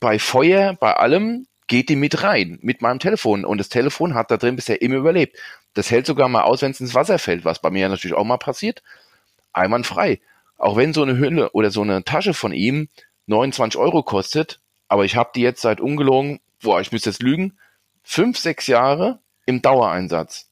Bei Feuer, bei allem geht die mit rein, mit meinem Telefon. Und das Telefon hat da drin bisher immer überlebt. Das hält sogar mal aus, wenn es ins Wasser fällt, was bei mir natürlich auch mal passiert. Einwandfrei. Auch wenn so eine Hülle oder so eine Tasche von ihm 29 Euro kostet, aber ich habe die jetzt seit ungelogen, boah, ich müsste jetzt lügen, fünf, sechs Jahre im Dauereinsatz.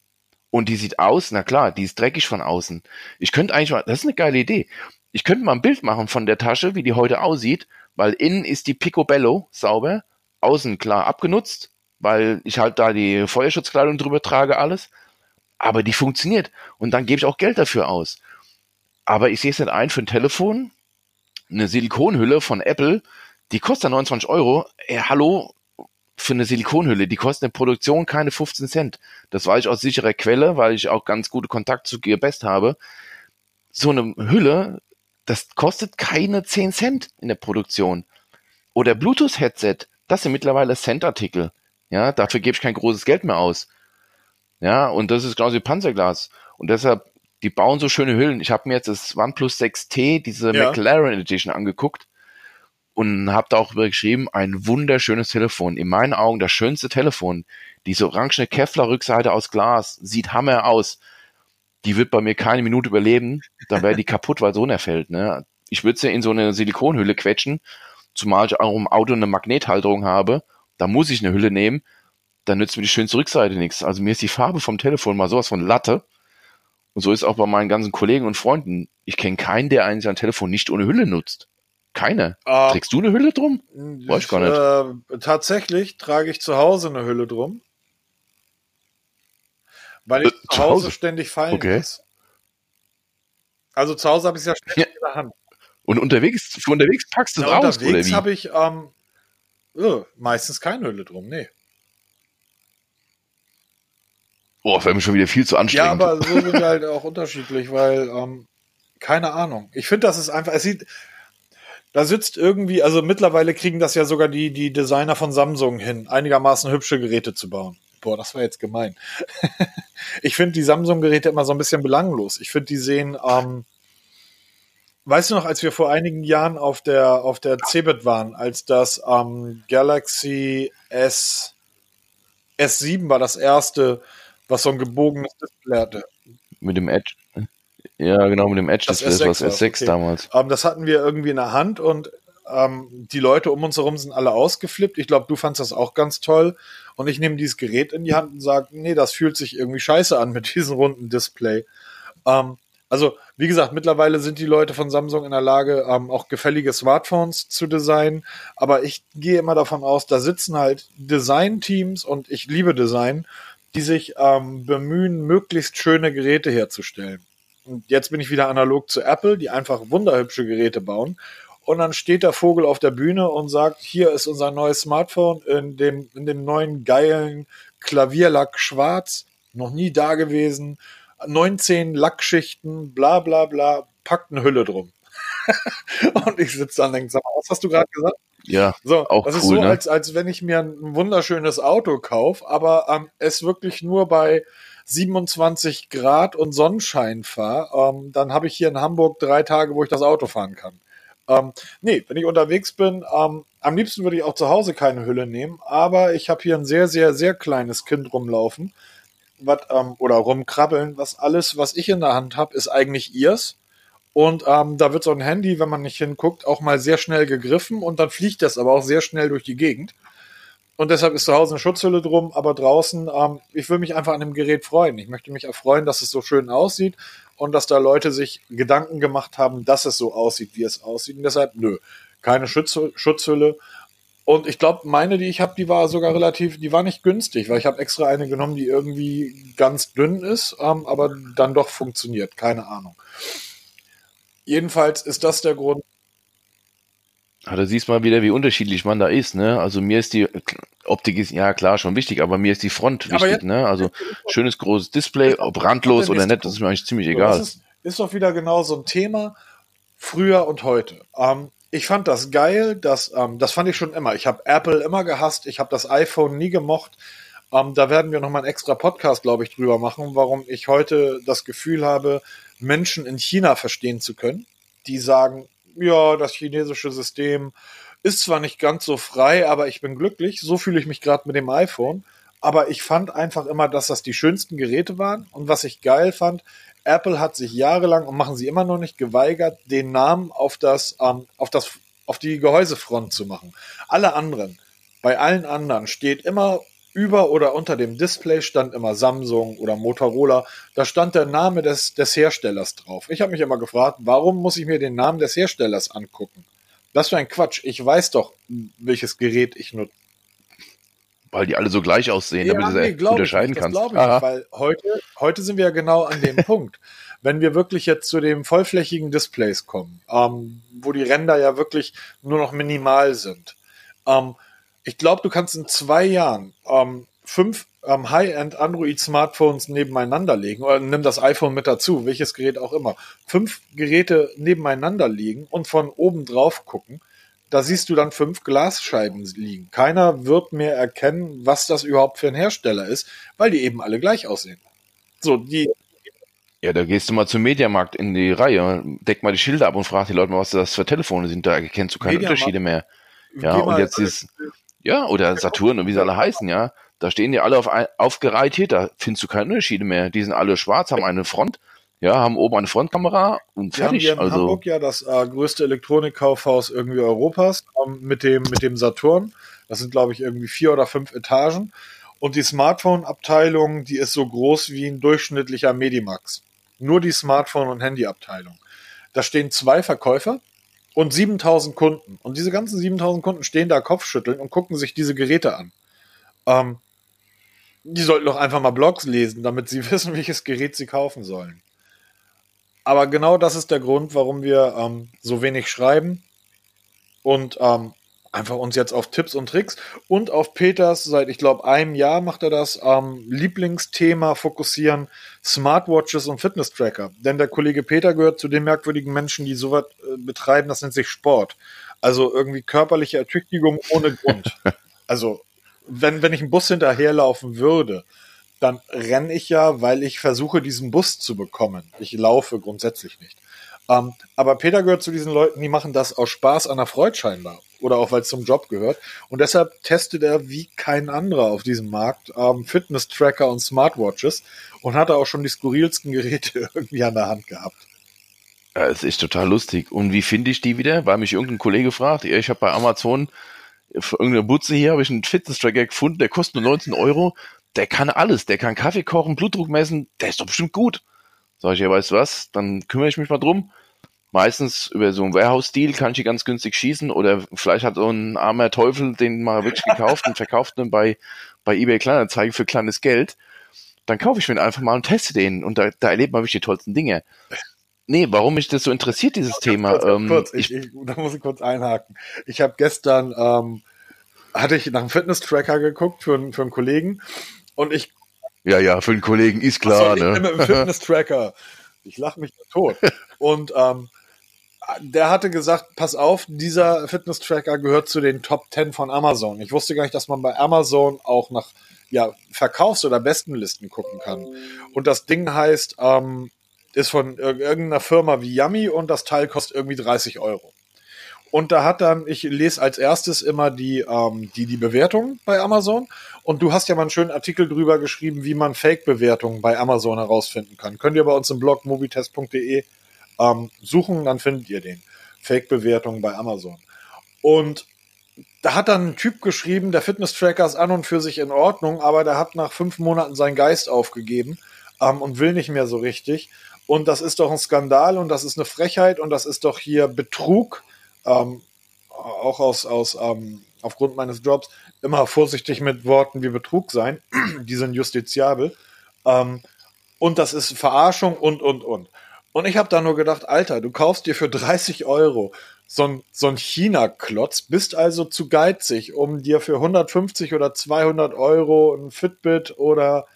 Und die sieht aus, na klar, die ist dreckig von außen. Ich könnte eigentlich mal, das ist eine geile Idee. Ich könnte mal ein Bild machen von der Tasche, wie die heute aussieht, weil innen ist die Picobello sauber, außen klar abgenutzt, weil ich halt da die Feuerschutzkleidung drüber trage, alles. Aber die funktioniert. Und dann gebe ich auch Geld dafür aus. Aber ich sehe es nicht ein für ein Telefon, eine Silikonhülle von Apple, die kostet 29 Euro. Ey, hallo, für eine Silikonhülle, die kostet in Produktion keine 15 Cent. Das weiß ich aus sicherer Quelle, weil ich auch ganz gute Kontakt zu Gearbest habe. So eine Hülle, das kostet keine 10 Cent in der Produktion. Oder Bluetooth-Headset, das sind mittlerweile Cent-Artikel. Ja, dafür gebe ich kein großes Geld mehr aus. Ja, und das ist genauso wie Panzerglas. Und deshalb, die bauen so schöne Hüllen. Ich habe mir jetzt das OnePlus 6T, diese Ja. McLaren Edition angeguckt. und habe da auch geschrieben, ein wunderschönes Telefon. In meinen Augen das schönste Telefon. Diese orangene Kevlar-Rückseite aus Glas sieht hammer aus. Die wird bei mir keine Minute überleben. Dann wäre die kaputt, weil so unerfällt. Ne? Ich würde sie in so eine Silikonhülle quetschen, zumal ich auch im Auto eine Magnethalterung habe. Da muss ich eine Hülle nehmen. Dann nützt mir die schönste Rückseite nichts. Also mir ist die Farbe vom Telefon mal sowas von Latte. Und so ist auch bei meinen ganzen Kollegen und Freunden. Ich kenne keinen, der eigentlich sein Telefon nicht ohne Hülle nutzt. Keine. Uh, Trägst du eine Hülle drum? Weiß ich gar nicht. Äh, tatsächlich trage ich zu Hause eine Hülle drum. Weil ich äh, zu Hause ständig fallen okay. muss. Also zu Hause habe ich es ja ständig ja. in der Hand. Und unterwegs, für unterwegs packst du es raus, unterwegs oder wie? habe ich ähm, oh, meistens keine Hülle drum, nee. Das wäre mir schon wieder viel zu anstrengend. Ja, aber so sind wir halt auch unterschiedlich, weil, ähm, keine Ahnung. Ich finde, das ist einfach, es sieht, da sitzt irgendwie, also mittlerweile kriegen das ja sogar die, die Designer von Samsung hin, einigermaßen hübsche Geräte zu bauen. Boah, das war jetzt gemein. ich finde die Samsung-Geräte immer so ein bisschen belanglos. Ich finde, die sehen, ähm, weißt du noch, als wir vor einigen Jahren auf der, auf der CeBIT waren, als das ähm, Galaxy S, S7 war das erste, was so ein gebogenes Display hatte. Mit dem Edge. Ja, genau, mit dem Edge, das, das S6 war S6 okay. damals. Ähm, das hatten wir irgendwie in der Hand und ähm, die Leute um uns herum sind alle ausgeflippt. Ich glaube, du fandst das auch ganz toll. Und ich nehme dieses Gerät in die Hand und sage, nee, das fühlt sich irgendwie scheiße an mit diesem runden Display. Ähm, also, wie gesagt, mittlerweile sind die Leute von Samsung in der Lage, ähm, auch gefällige Smartphones zu designen. Aber ich gehe immer davon aus, da sitzen halt Design-Teams und ich liebe Design, die sich ähm, bemühen, möglichst schöne Geräte herzustellen. Und jetzt bin ich wieder analog zu Apple, die einfach wunderhübsche Geräte bauen. Und dann steht der Vogel auf der Bühne und sagt, hier ist unser neues Smartphone in dem, in dem neuen geilen Klavierlack schwarz, noch nie da gewesen, 19 Lackschichten, bla bla bla, packt eine Hülle drum. und ich sitze dann und denke, was hast du gerade gesagt? Ja, so, auch das cool, ist so, ne? als, als wenn ich mir ein wunderschönes Auto kaufe, aber ähm, es wirklich nur bei 27 Grad und Sonnenschein fahre, ähm, dann habe ich hier in Hamburg drei Tage, wo ich das Auto fahren kann. Ähm, nee, wenn ich unterwegs bin, ähm, am liebsten würde ich auch zu Hause keine Hülle nehmen, aber ich habe hier ein sehr, sehr, sehr kleines Kind rumlaufen wat, ähm, oder rumkrabbeln, was alles, was ich in der Hand habe, ist eigentlich ihrs. Und ähm, da wird so ein Handy, wenn man nicht hinguckt, auch mal sehr schnell gegriffen und dann fliegt das aber auch sehr schnell durch die Gegend. Und deshalb ist zu Hause eine Schutzhülle drum, aber draußen, ähm, ich will mich einfach an dem Gerät freuen. Ich möchte mich erfreuen, dass es so schön aussieht und dass da Leute sich Gedanken gemacht haben, dass es so aussieht, wie es aussieht. Und deshalb, nö, keine Schutz, Schutzhülle. Und ich glaube, meine, die ich habe, die war sogar relativ, die war nicht günstig, weil ich habe extra eine genommen, die irgendwie ganz dünn ist, ähm, aber dann doch funktioniert. Keine Ahnung. Jedenfalls ist das der Grund. Da siehst mal wieder, wie unterschiedlich man da ist, ne? Also mir ist die Optik ist ja klar schon wichtig, aber mir ist die Front wichtig, jetzt, ne? Also schönes großes Display, ob randlos oder nicht, das ist mir eigentlich ziemlich egal. Das ist, ist doch wieder genau so ein Thema früher und heute. Ähm, ich fand das geil, das, ähm, das fand ich schon immer. Ich habe Apple immer gehasst, ich habe das iPhone nie gemocht. Ähm, da werden wir nochmal einen extra Podcast, glaube ich, drüber machen, warum ich heute das Gefühl habe, Menschen in China verstehen zu können, die sagen, ja, das chinesische System ist zwar nicht ganz so frei, aber ich bin glücklich. So fühle ich mich gerade mit dem iPhone. Aber ich fand einfach immer, dass das die schönsten Geräte waren. Und was ich geil fand, Apple hat sich jahrelang und machen sie immer noch nicht geweigert, den Namen auf das, ähm, auf das, auf die Gehäusefront zu machen. Alle anderen, bei allen anderen steht immer über oder unter dem Display stand immer Samsung oder Motorola. Da stand der Name des, des Herstellers drauf. Ich habe mich immer gefragt, warum muss ich mir den Namen des Herstellers angucken? Das für ein Quatsch. Ich weiß doch, welches Gerät ich nutze. Weil die alle so gleich aussehen, ja, damit du nee, unterscheiden ich, kannst. Das glaube ich nicht, weil heute, heute sind wir ja genau an dem Punkt. Wenn wir wirklich jetzt zu den vollflächigen Displays kommen, ähm, wo die Ränder ja wirklich nur noch minimal sind, ähm, ich glaube, du kannst in zwei Jahren ähm, fünf ähm, High-End Android-Smartphones nebeneinander legen oder nimm das iPhone mit dazu, welches Gerät auch immer. Fünf Geräte nebeneinander liegen und von oben drauf gucken. Da siehst du dann fünf Glasscheiben liegen. Keiner wird mehr erkennen, was das überhaupt für ein Hersteller ist, weil die eben alle gleich aussehen. So, die. Ja, da gehst du mal zum Mediamarkt in die Reihe, deck mal die Schilder ab und frag die Leute mal, was das für Telefone sind. Da erkennst du keine Mediamarkt. Unterschiede mehr. Ja, und jetzt ist, ja, oder Saturn und wie sie alle heißen, ja. Da stehen die alle auf, aufgereiht hier, da findest du keine Unterschiede mehr. Die sind alle schwarz, haben eine Front, ja, haben oben eine Frontkamera und Wir haben fertig. hier in Also, Hamburg ja das äh, größte Elektronikkaufhaus irgendwie Europas ähm, mit, dem, mit dem Saturn. Das sind, glaube ich, irgendwie vier oder fünf Etagen. Und die Smartphone-Abteilung, die ist so groß wie ein durchschnittlicher Medimax. Nur die Smartphone- und Handy-Abteilung. Da stehen zwei Verkäufer und 7000 Kunden. Und diese ganzen 7000 Kunden stehen da Kopfschütteln und gucken sich diese Geräte an. Ähm, die sollten doch einfach mal Blogs lesen, damit sie wissen, welches Gerät sie kaufen sollen. Aber genau das ist der Grund, warum wir ähm, so wenig schreiben und ähm, einfach uns jetzt auf Tipps und Tricks und auf Peters, seit ich glaube einem Jahr macht er das, ähm, Lieblingsthema fokussieren, Smartwatches und Fitness-Tracker. Denn der Kollege Peter gehört zu den merkwürdigen Menschen, die sowas äh, betreiben, das nennt sich Sport. Also irgendwie körperliche Ertüchtigung ohne Grund. also wenn, wenn ich einen Bus hinterherlaufen würde, dann renne ich ja, weil ich versuche, diesen Bus zu bekommen. Ich laufe grundsätzlich nicht. Ähm, aber Peter gehört zu diesen Leuten, die machen das aus Spaß an der Freude scheinbar. Oder auch weil es zum Job gehört. Und deshalb testet er wie kein anderer auf diesem Markt ähm, Fitness-Tracker und Smartwatches und hat auch schon die skurrilsten Geräte irgendwie an der Hand gehabt. es ist total lustig. Und wie finde ich die wieder? Weil mich irgendein Kollege fragt, ich habe bei Amazon für irgendeine Butze hier, habe ich einen Fitness-Tracker gefunden, der kostet nur 19 Euro. Der kann alles, der kann Kaffee kochen, Blutdruck messen, der ist doch bestimmt gut. Sag ich, ja, weißt du was, dann kümmere ich mich mal drum. Meistens über so einen Warehouse-Deal kann ich die ganz günstig schießen oder vielleicht hat so ein armer Teufel den mal wirklich gekauft und verkauft den bei, bei eBay Kleinanzeigen für kleines Geld. Dann kaufe ich mir den einfach mal und teste den und da, da erlebt man wirklich die tollsten Dinge. Nee, warum mich das so interessiert, dieses Thema. Kurz, ähm, kurz, ich, ich, da muss ich kurz einhaken. Ich habe gestern, ähm, hatte ich nach einem Fitness-Tracker geguckt für, für einen Kollegen und ich ja, ja, für einen Kollegen ist klar, bin ne? dem Fitness-Tracker. Ich lache mich tot. Und ähm, der hatte gesagt, pass auf, dieser Fitness-Tracker gehört zu den Top 10 von Amazon. Ich wusste gar nicht, dass man bei Amazon auch nach ja, Verkaufs- oder Bestenlisten gucken kann. Und das Ding heißt, ähm, ist von ir- irgendeiner Firma wie Yummy und das Teil kostet irgendwie 30 Euro. Und da hat dann, ich lese als erstes immer die, ähm, die, die Bewertung bei Amazon. Und du hast ja mal einen schönen Artikel drüber geschrieben, wie man Fake-Bewertungen bei Amazon herausfinden kann. Könnt ihr bei uns im Blog movitest.de ähm, suchen, dann findet ihr den. Fake-Bewertungen bei Amazon. Und da hat dann ein Typ geschrieben, der Fitness-Tracker ist an und für sich in Ordnung, aber der hat nach fünf Monaten seinen Geist aufgegeben ähm, und will nicht mehr so richtig. Und das ist doch ein Skandal und das ist eine Frechheit und das ist doch hier Betrug. Ähm, auch aus, aus ähm, aufgrund meines Jobs immer vorsichtig mit Worten wie Betrug sein. Die sind justiziabel. Ähm, und das ist Verarschung und, und, und. Und ich habe da nur gedacht, Alter, du kaufst dir für 30 Euro so ein, so ein China-Klotz, bist also zu geizig, um dir für 150 oder 200 Euro ein Fitbit oder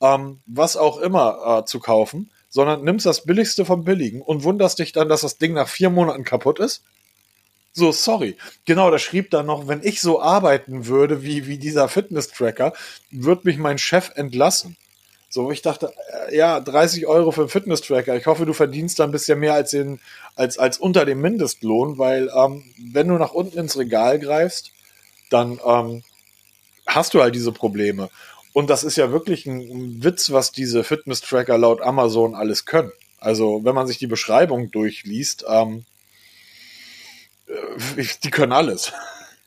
ähm, was auch immer äh, zu kaufen, sondern nimmst das Billigste vom Billigen und wunderst dich dann, dass das Ding nach vier Monaten kaputt ist? So, sorry. Genau, da schrieb dann noch, wenn ich so arbeiten würde wie, wie dieser Fitness-Tracker, wird mich mein Chef entlassen. So, ich dachte, äh, ja, 30 Euro für einen Fitness-Tracker. Ich hoffe, du verdienst da ein bisschen mehr als, in, als, als unter dem Mindestlohn, weil ähm, wenn du nach unten ins Regal greifst, dann ähm, hast du halt diese Probleme. Und das ist ja wirklich ein, Witz, was diese Fitness-Tracker laut Amazon alles können. Also, wenn man sich die Beschreibung durchliest, ähm, äh, die können alles.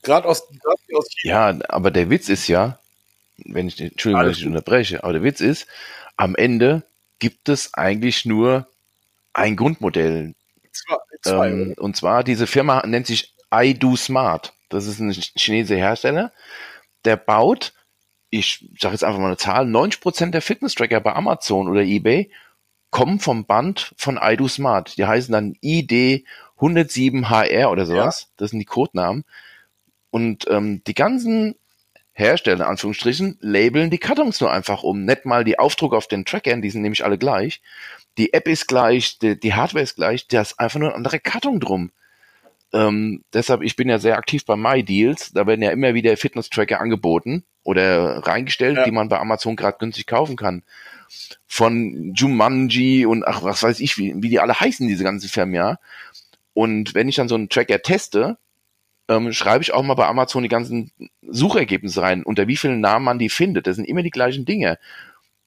Gerade aus, grad aus China. Ja, aber der Witz ist ja, wenn ich, Entschuldigung, wenn ich unterbreche, aber der Witz ist, am Ende gibt es eigentlich nur ein Grundmodell. Zwei, zwei, Ähm, und zwar, diese Firma nennt sich iDo Smart. Das ist ein chinesischer Hersteller. Der baut, ich sage jetzt einfach mal eine Zahl, 90% der Fitness-Tracker bei Amazon oder eBay kommen vom Band von iDo Smart. Die heißen dann ID 107HR oder sowas. Das sind die Codenamen. Und ähm, die ganzen Hersteller, in Anführungsstrichen, labeln die Kartons nur einfach um. Nicht mal die Aufdruck auf den Trackern, die sind nämlich alle gleich. Die App ist gleich, die, die Hardware ist gleich, da ist einfach nur ein anderer Karton drum. Ähm, deshalb, ich bin ja sehr aktiv bei MyDeals. Da werden ja immer wieder Fitness-Tracker angeboten oder reingestellt, Ja. die man bei Amazon gerade günstig kaufen kann. von Jumanji und ach, was weiß ich, wie, wie die alle heißen, diese ganzen Firmen, ja. Und wenn ich dann so einen Tracker teste, ähm, schreibe ich auch mal bei Amazon die ganzen Suchergebnisse rein, unter wie vielen Namen man die findet. Das sind immer die gleichen Dinge.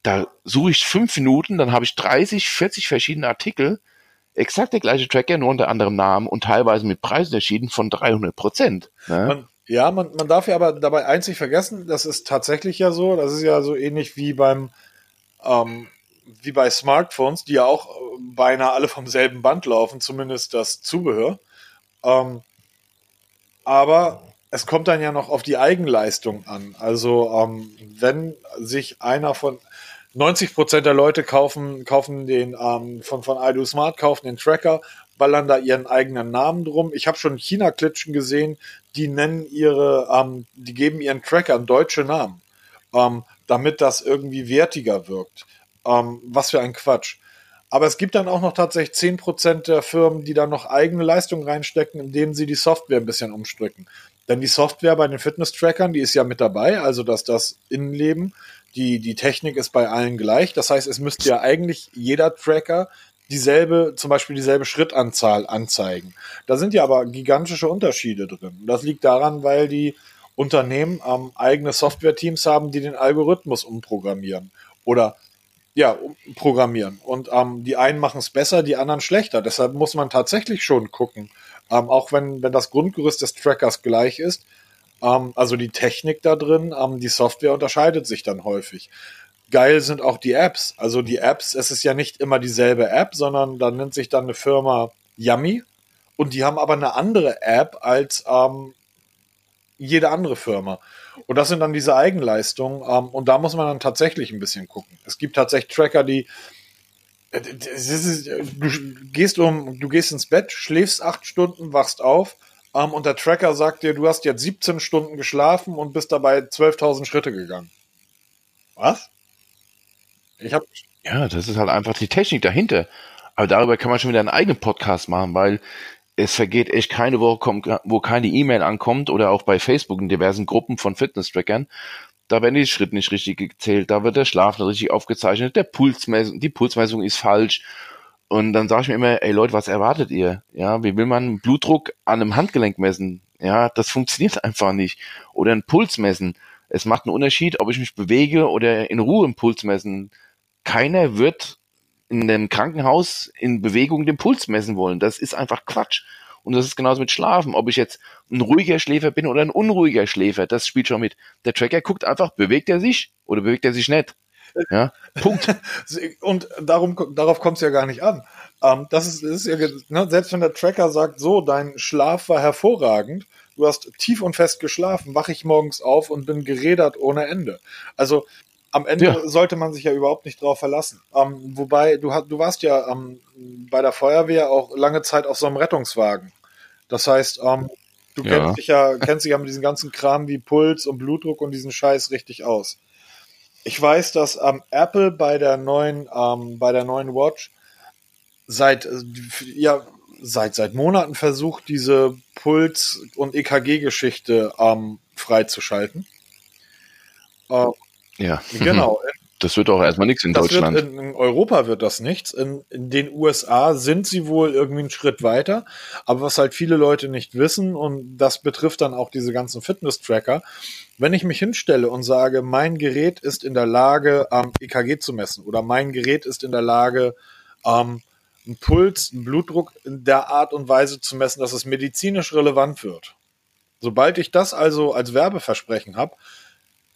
Da suche ich fünf Minuten, dann habe ich 30, 40 verschiedene Artikel, exakt der gleiche Tracker, nur unter anderem Namen und teilweise mit Preisunterschieden von 300 Prozent. Ne? Ja, man, man darf ja aber dabei einzig vergessen, das ist tatsächlich ja so, das ist ja so ähnlich wie beim ähm, wie bei Smartphones, die ja auch beinahe alle vom selben Band laufen, zumindest das Zubehör. Ähm, aber es kommt dann ja noch auf die Eigenleistung an. Also ähm, wenn sich einer von 90 Prozent der Leute kaufen, kaufen den ähm, von, von iDo Smart, kaufen den Tracker, ballern da ihren eigenen Namen drum. Ich habe schon China-Klitschen gesehen, die nennen ihre, ähm, die geben ihren Trackern deutsche Namen, ähm, damit das irgendwie wertiger wirkt. Ähm, was für ein Quatsch. Aber es gibt dann auch noch tatsächlich 10% der Firmen, die da noch eigene Leistungen reinstecken, indem sie die Software ein bisschen umstricken. Denn die Software bei den Fitness-Trackern, die ist ja mit dabei, also dass das Innenleben, die, die Technik ist bei allen gleich. Das heißt, es müsste ja eigentlich jeder Tracker dieselbe, zum Beispiel dieselbe Schrittanzahl anzeigen. Da sind ja aber gigantische Unterschiede drin. Das liegt daran, weil die Unternehmen ähm, eigene Software-Teams haben, die den Algorithmus umprogrammieren. Oder ja, programmieren. Und ähm, die einen machen es besser, die anderen schlechter. Deshalb muss man tatsächlich schon gucken, ähm, auch wenn, wenn das Grundgerüst des Trackers gleich ist, ähm, also die Technik da drin, ähm, die Software unterscheidet sich dann häufig. Geil sind auch die Apps. Also die Apps, es ist ja nicht immer dieselbe App, sondern da nennt sich dann eine Firma Yummy und die haben aber eine andere App als ähm, jede andere Firma. Und das sind dann diese Eigenleistungen. Ähm, und da muss man dann tatsächlich ein bisschen gucken. Es gibt tatsächlich Tracker, die äh, ist, du gehst um, du gehst ins Bett, schläfst acht Stunden, wachst auf ähm, und der Tracker sagt dir, du hast jetzt 17 Stunden geschlafen und bist dabei 12.000 Schritte gegangen. Was? Ich hab ja, das ist halt einfach die Technik dahinter. Aber darüber kann man schon wieder einen eigenen Podcast machen, weil es vergeht echt keine Woche, wo keine E-Mail ankommt oder auch bei Facebook in diversen Gruppen von Fitness-Trackern. Da werden die Schritte nicht richtig gezählt, da wird der Schlaf nicht richtig aufgezeichnet, der Pulsmessung, die Pulsmessung ist falsch. Und dann sage ich mir immer, ey Leute, was erwartet ihr? Ja, wie will man Blutdruck an einem Handgelenk messen? Ja, das funktioniert einfach nicht. Oder einen Puls messen. Es macht einen Unterschied, ob ich mich bewege oder in Ruhe einen Puls messen. Keiner wird in einem Krankenhaus in Bewegung den Puls messen wollen. Das ist einfach Quatsch. Und das ist genauso mit Schlafen. Ob ich jetzt ein ruhiger Schläfer bin oder ein unruhiger Schläfer, das spielt schon mit. Der Tracker guckt einfach, bewegt er sich oder bewegt er sich nicht. Ja, Punkt. Und darum, darauf kommt es ja gar nicht an. Ähm, das ist, ist ja, ne, selbst wenn der Tracker sagt, so, dein Schlaf war hervorragend, du hast tief und fest geschlafen, wache ich morgens auf und bin gerädert ohne Ende. Also am Ende ja. sollte man sich ja überhaupt nicht drauf verlassen. Ähm, wobei, du, du warst ja ähm, bei der Feuerwehr auch lange Zeit auf so einem Rettungswagen. Das heißt, ähm, du ja. kennst dich ja, kennst dich ja mit diesem ganzen Kram wie Puls und Blutdruck und diesen Scheiß richtig aus. Ich weiß, dass ähm, Apple bei der neuen, ähm, bei der neuen Watch seit, ja, seit, seit Monaten versucht, diese Puls- und EKG-Geschichte ähm, freizuschalten. Äh, ja. Genau. Das wird auch erstmal nichts in das Deutschland. In, in, Europa wird das nichts. In, in, den USA sind sie wohl irgendwie einen Schritt weiter. Aber was halt viele Leute nicht wissen, und das betrifft dann auch diese ganzen Fitness-Tracker, wenn ich mich hinstelle und sage, mein Gerät ist in der Lage, ähm, EKG zu messen oder mein Gerät ist in der Lage, ähm, einen Puls, einen Blutdruck in der Art und Weise zu messen, dass es medizinisch relevant wird. Sobald ich das also als Werbeversprechen habe,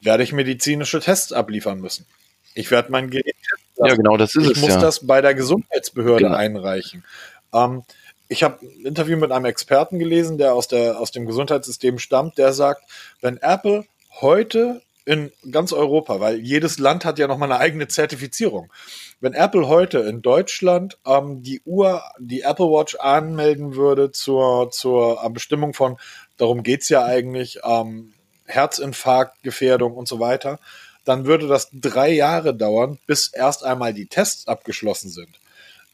werde ich medizinische Tests abliefern müssen. Ich werde mein Gerät testen Ja, genau, das ist ich es. Ich muss ja. das bei der Gesundheitsbehörde genau. einreichen. Ähm, ich habe ein Interview mit einem Experten gelesen, der aus, der aus dem Gesundheitssystem stammt, der sagt, wenn Apple heute in ganz Europa, weil jedes Land hat ja nochmal eine eigene Zertifizierung. Wenn Apple heute in Deutschland ähm, die Uhr, die Apple Watch anmelden würde zur, zur äh, Bestimmung von, darum geht's ja eigentlich, ähm, Herzinfarktgefährdung und so weiter, dann würde das drei Jahre dauern, bis erst einmal die Tests abgeschlossen sind.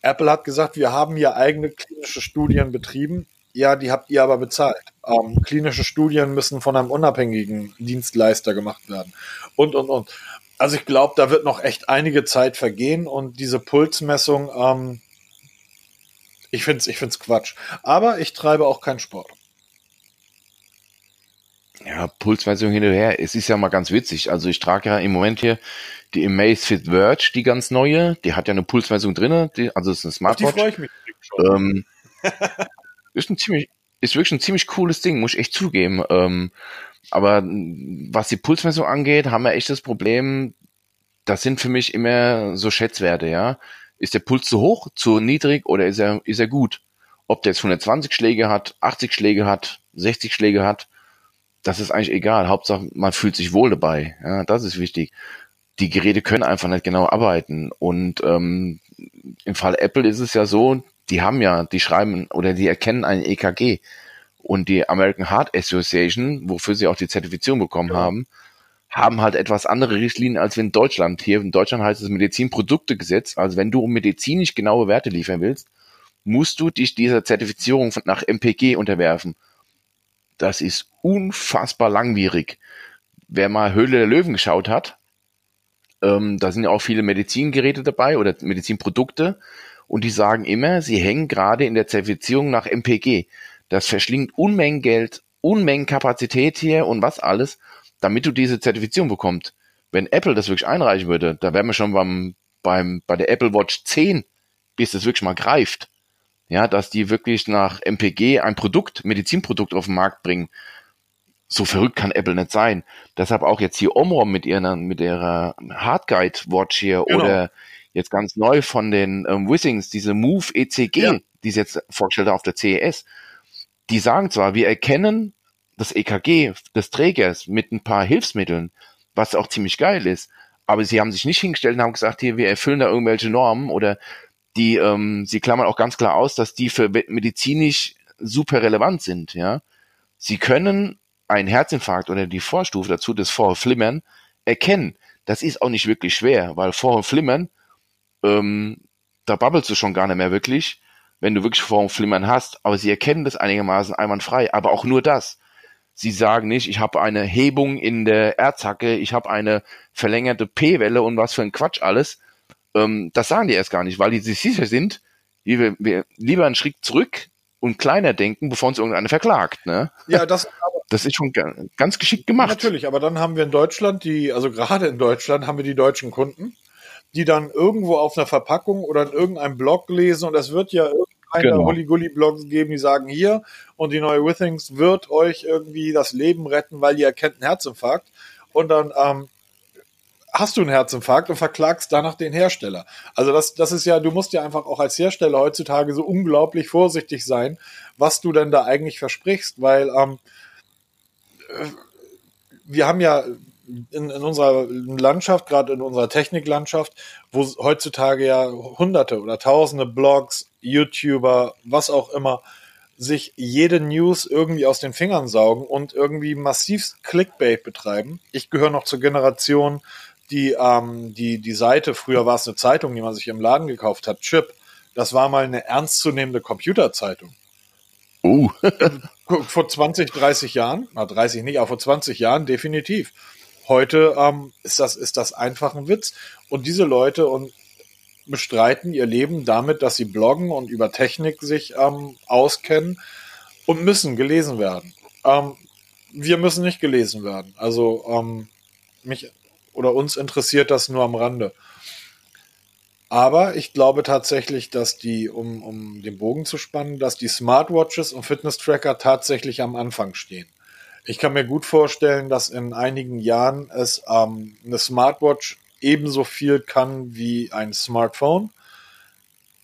Apple hat gesagt, wir haben hier eigene klinische Studien betrieben. Ja, die habt ihr aber bezahlt. Ähm, klinische Studien müssen von einem unabhängigen Dienstleister gemacht werden. Und, und, und. also ich glaube, da wird noch echt einige Zeit vergehen und diese Pulsmessung, ähm, ich finde es ich find's Quatsch. Aber ich treibe auch keinen Sport. Ja, Pulsmessung hin und her. Es ist ja mal ganz witzig. Also ich trage ja im Moment hier die Amazfit Verge, die ganz neue. Die hat ja eine Pulsmessung drin. Die, also es ist eine Smartwatch. Auf die freue ich mich. Ähm, ist ein ziemlich, ist wirklich ein ziemlich cooles Ding, muss ich echt zugeben. Ähm, aber was die Pulsmessung angeht, haben wir echt das Problem, das sind für mich immer so Schätzwerte, ja. Ist der Puls zu hoch, zu niedrig oder ist er, ist er gut? Ob der jetzt 120 Schläge hat, 80 Schläge hat, 60 Schläge hat, das ist eigentlich egal. Hauptsache, man fühlt sich wohl dabei. Ja, das ist wichtig. Die Geräte können einfach nicht genau arbeiten. Und ähm, im Fall Apple ist es ja so, die haben ja, die schreiben oder die erkennen ein EKG. Und die American Heart Association, wofür sie auch die Zertifizierung bekommen ja. haben, haben halt etwas andere Richtlinien als in Deutschland. Hier in Deutschland heißt es Medizinproduktegesetz. Also wenn du medizinisch genaue Werte liefern willst, musst du dich dieser Zertifizierung nach MPG unterwerfen. Das ist unfassbar langwierig. Wer mal Höhle der Löwen geschaut hat, ähm, da sind ja auch viele Medizingeräte dabei oder Medizinprodukte und die sagen immer, sie hängen gerade in der Zertifizierung nach MPG. Das verschlingt Unmengen Geld, Unmengen Kapazität hier und was alles damit du diese Zertifizierung bekommst. Wenn Apple das wirklich einreichen würde, da wären wir schon beim, beim, bei der Apple Watch 10, bis das wirklich mal greift. Ja, dass die wirklich nach MPG ein Produkt, Medizinprodukt auf den Markt bringen. So verrückt kann Apple nicht sein. Deshalb auch jetzt hier Omrom mit ihrer, mit ihrer Hardguide Watch hier genau. oder jetzt ganz neu von den ähm, Wissings, diese Move ECG, ja. die sie jetzt vorgestellt haben auf der CES. Die sagen zwar, wir erkennen das EKG des Trägers mit ein paar Hilfsmitteln, was auch ziemlich geil ist. Aber sie haben sich nicht hingestellt und haben gesagt, hier, wir erfüllen da irgendwelche Normen oder die, ähm, sie klammern auch ganz klar aus, dass die für medizinisch super relevant sind, ja. Sie können einen Herzinfarkt oder die Vorstufe dazu, das Vorflimmern, erkennen. Das ist auch nicht wirklich schwer, weil Vorflimmern, ähm, da babbelst du schon gar nicht mehr wirklich, wenn du wirklich Vorflimmern hast, aber sie erkennen das einigermaßen einwandfrei, aber auch nur das. Sie sagen nicht, ich habe eine Hebung in der Erzhacke, ich habe eine verlängerte P-Welle und was für ein Quatsch alles. Ähm, das sagen die erst gar nicht, weil die sich sicher sind, wir, wir lieber einen Schritt zurück und kleiner denken, bevor uns irgendeiner verklagt. Ne? Ja, das, das ist schon ganz geschickt gemacht. Natürlich, aber dann haben wir in Deutschland die, also gerade in Deutschland haben wir die deutschen Kunden, die dann irgendwo auf einer Verpackung oder in irgendeinem Blog lesen und es wird ja keine genau. Hulli-Gulli-Blogs geben, die sagen hier und die neue Withings wird euch irgendwie das Leben retten, weil ihr erkennt einen Herzinfarkt und dann ähm, hast du einen Herzinfarkt und verklagst danach den Hersteller. Also das, das ist ja, du musst ja einfach auch als Hersteller heutzutage so unglaublich vorsichtig sein, was du denn da eigentlich versprichst, weil ähm, äh, wir haben ja in, in unserer Landschaft, gerade in unserer Techniklandschaft, wo heutzutage ja hunderte oder tausende Blogs, YouTuber, was auch immer, sich jede News irgendwie aus den Fingern saugen und irgendwie massiv Clickbait betreiben. Ich gehöre noch zur Generation, die ähm, die die Seite, früher war es eine Zeitung, die man sich im Laden gekauft hat, Chip. Das war mal eine ernstzunehmende Computerzeitung. Uh. vor 20, 30 Jahren, na 30 nicht, aber vor 20 Jahren definitiv. Heute ähm, ist, das, ist das einfach ein Witz. Und diese Leute und bestreiten ihr Leben damit, dass sie bloggen und über Technik sich ähm, auskennen und müssen gelesen werden. Ähm, wir müssen nicht gelesen werden. Also ähm, mich oder uns interessiert das nur am Rande. Aber ich glaube tatsächlich, dass die, um, um den Bogen zu spannen, dass die Smartwatches und Fitness-Tracker tatsächlich am Anfang stehen. Ich kann mir gut vorstellen, dass in einigen Jahren es ähm, eine Smartwatch ebenso viel kann wie ein Smartphone.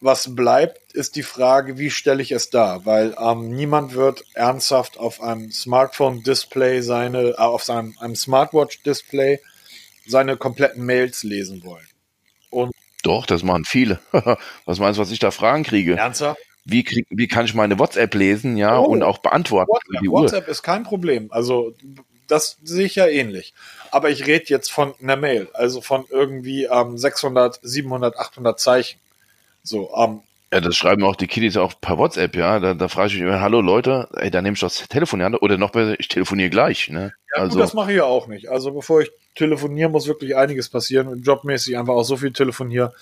Was bleibt, ist die Frage, wie stelle ich es dar? Weil ähm, niemand wird ernsthaft auf einem Smartphone-Display seine, äh, auf seinem einem Smartwatch-Display seine kompletten Mails lesen wollen. Und Doch, das machen viele. was meinst du, was ich da Fragen kriege? Ernsthaft? wie, krieg, wie kann ich meine WhatsApp lesen, ja, oh, und auch beantworten. WhatsApp. WhatsApp ist kein Problem. Also das sehe ich ja ähnlich. Aber ich rede jetzt von einer Mail, also von irgendwie ähm, 600, 700, 800 Zeichen. So, ähm, Ja, das schreiben auch die Kiddies auch per WhatsApp, ja. Da, da frage ich mich immer, hallo Leute, ey, dann nehme ich das Telefon an oder noch besser, ich telefoniere gleich, ne? Ja, also, gut, das mache ich ja auch nicht. Also bevor ich telefoniere, muss wirklich einiges passieren. Jobmäßig einfach auch so viel telefoniere.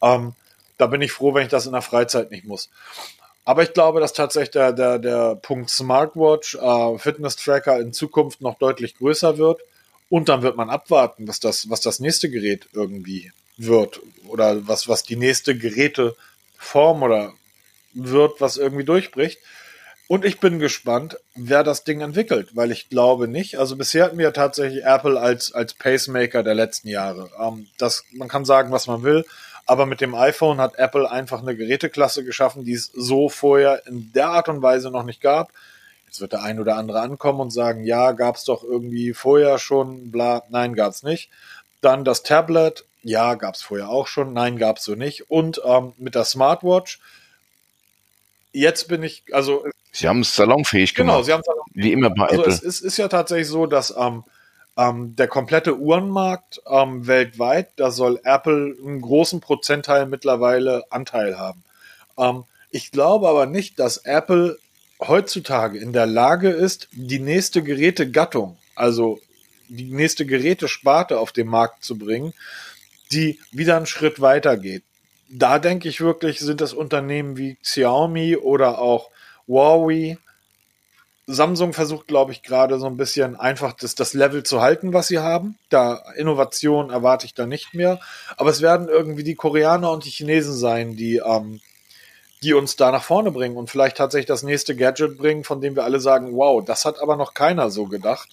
Ähm, da bin ich froh, wenn ich das in der Freizeit nicht muss. Aber ich glaube, dass tatsächlich der, der, der Punkt Smartwatch, äh, Fitness-Tracker in Zukunft noch deutlich größer wird. Und dann wird man abwarten, was das, was das nächste Gerät irgendwie wird. Oder was, was die nächste Geräte Form oder wird, was irgendwie durchbricht. Und ich bin gespannt, wer das Ding entwickelt, weil ich glaube nicht. Also bisher hatten wir tatsächlich Apple als, als Pacemaker der letzten Jahre. Ähm, das, man kann sagen, was man will, aber mit dem iPhone hat Apple einfach eine Geräteklasse geschaffen, die es so vorher in der Art und Weise noch nicht gab. Jetzt wird der ein oder andere ankommen und sagen, ja, gab es doch irgendwie vorher schon, bla, nein, gab es nicht. Dann das Tablet, ja, gab es vorher auch schon. Nein, gab es so nicht. Und ähm, mit der Smartwatch, jetzt bin ich, also. Sie haben es salonfähig genau, gemacht. Genau, sie haben es Wie immer bei also Apple. Es ist, ist ja tatsächlich so, dass ähm, ähm, der komplette Uhrenmarkt ähm, weltweit, da soll Apple einen großen Prozentteil mittlerweile Anteil haben. Ähm, ich glaube aber nicht, dass Apple heutzutage in der Lage ist, die nächste Gerätegattung, also die nächste Gerätesparte auf den Markt zu bringen, die wieder einen Schritt weiter geht. Da denke ich wirklich, sind das Unternehmen wie Xiaomi oder auch Huawei. Samsung versucht, glaube ich, gerade so ein bisschen einfach das, das Level zu halten, was sie haben. Da Innovation erwarte ich da nicht mehr. Aber es werden irgendwie die Koreaner und die Chinesen sein, die, ähm, die uns da nach vorne bringen und vielleicht tatsächlich das nächste Gadget bringen, von dem wir alle sagen, wow, das hat aber noch keiner so gedacht.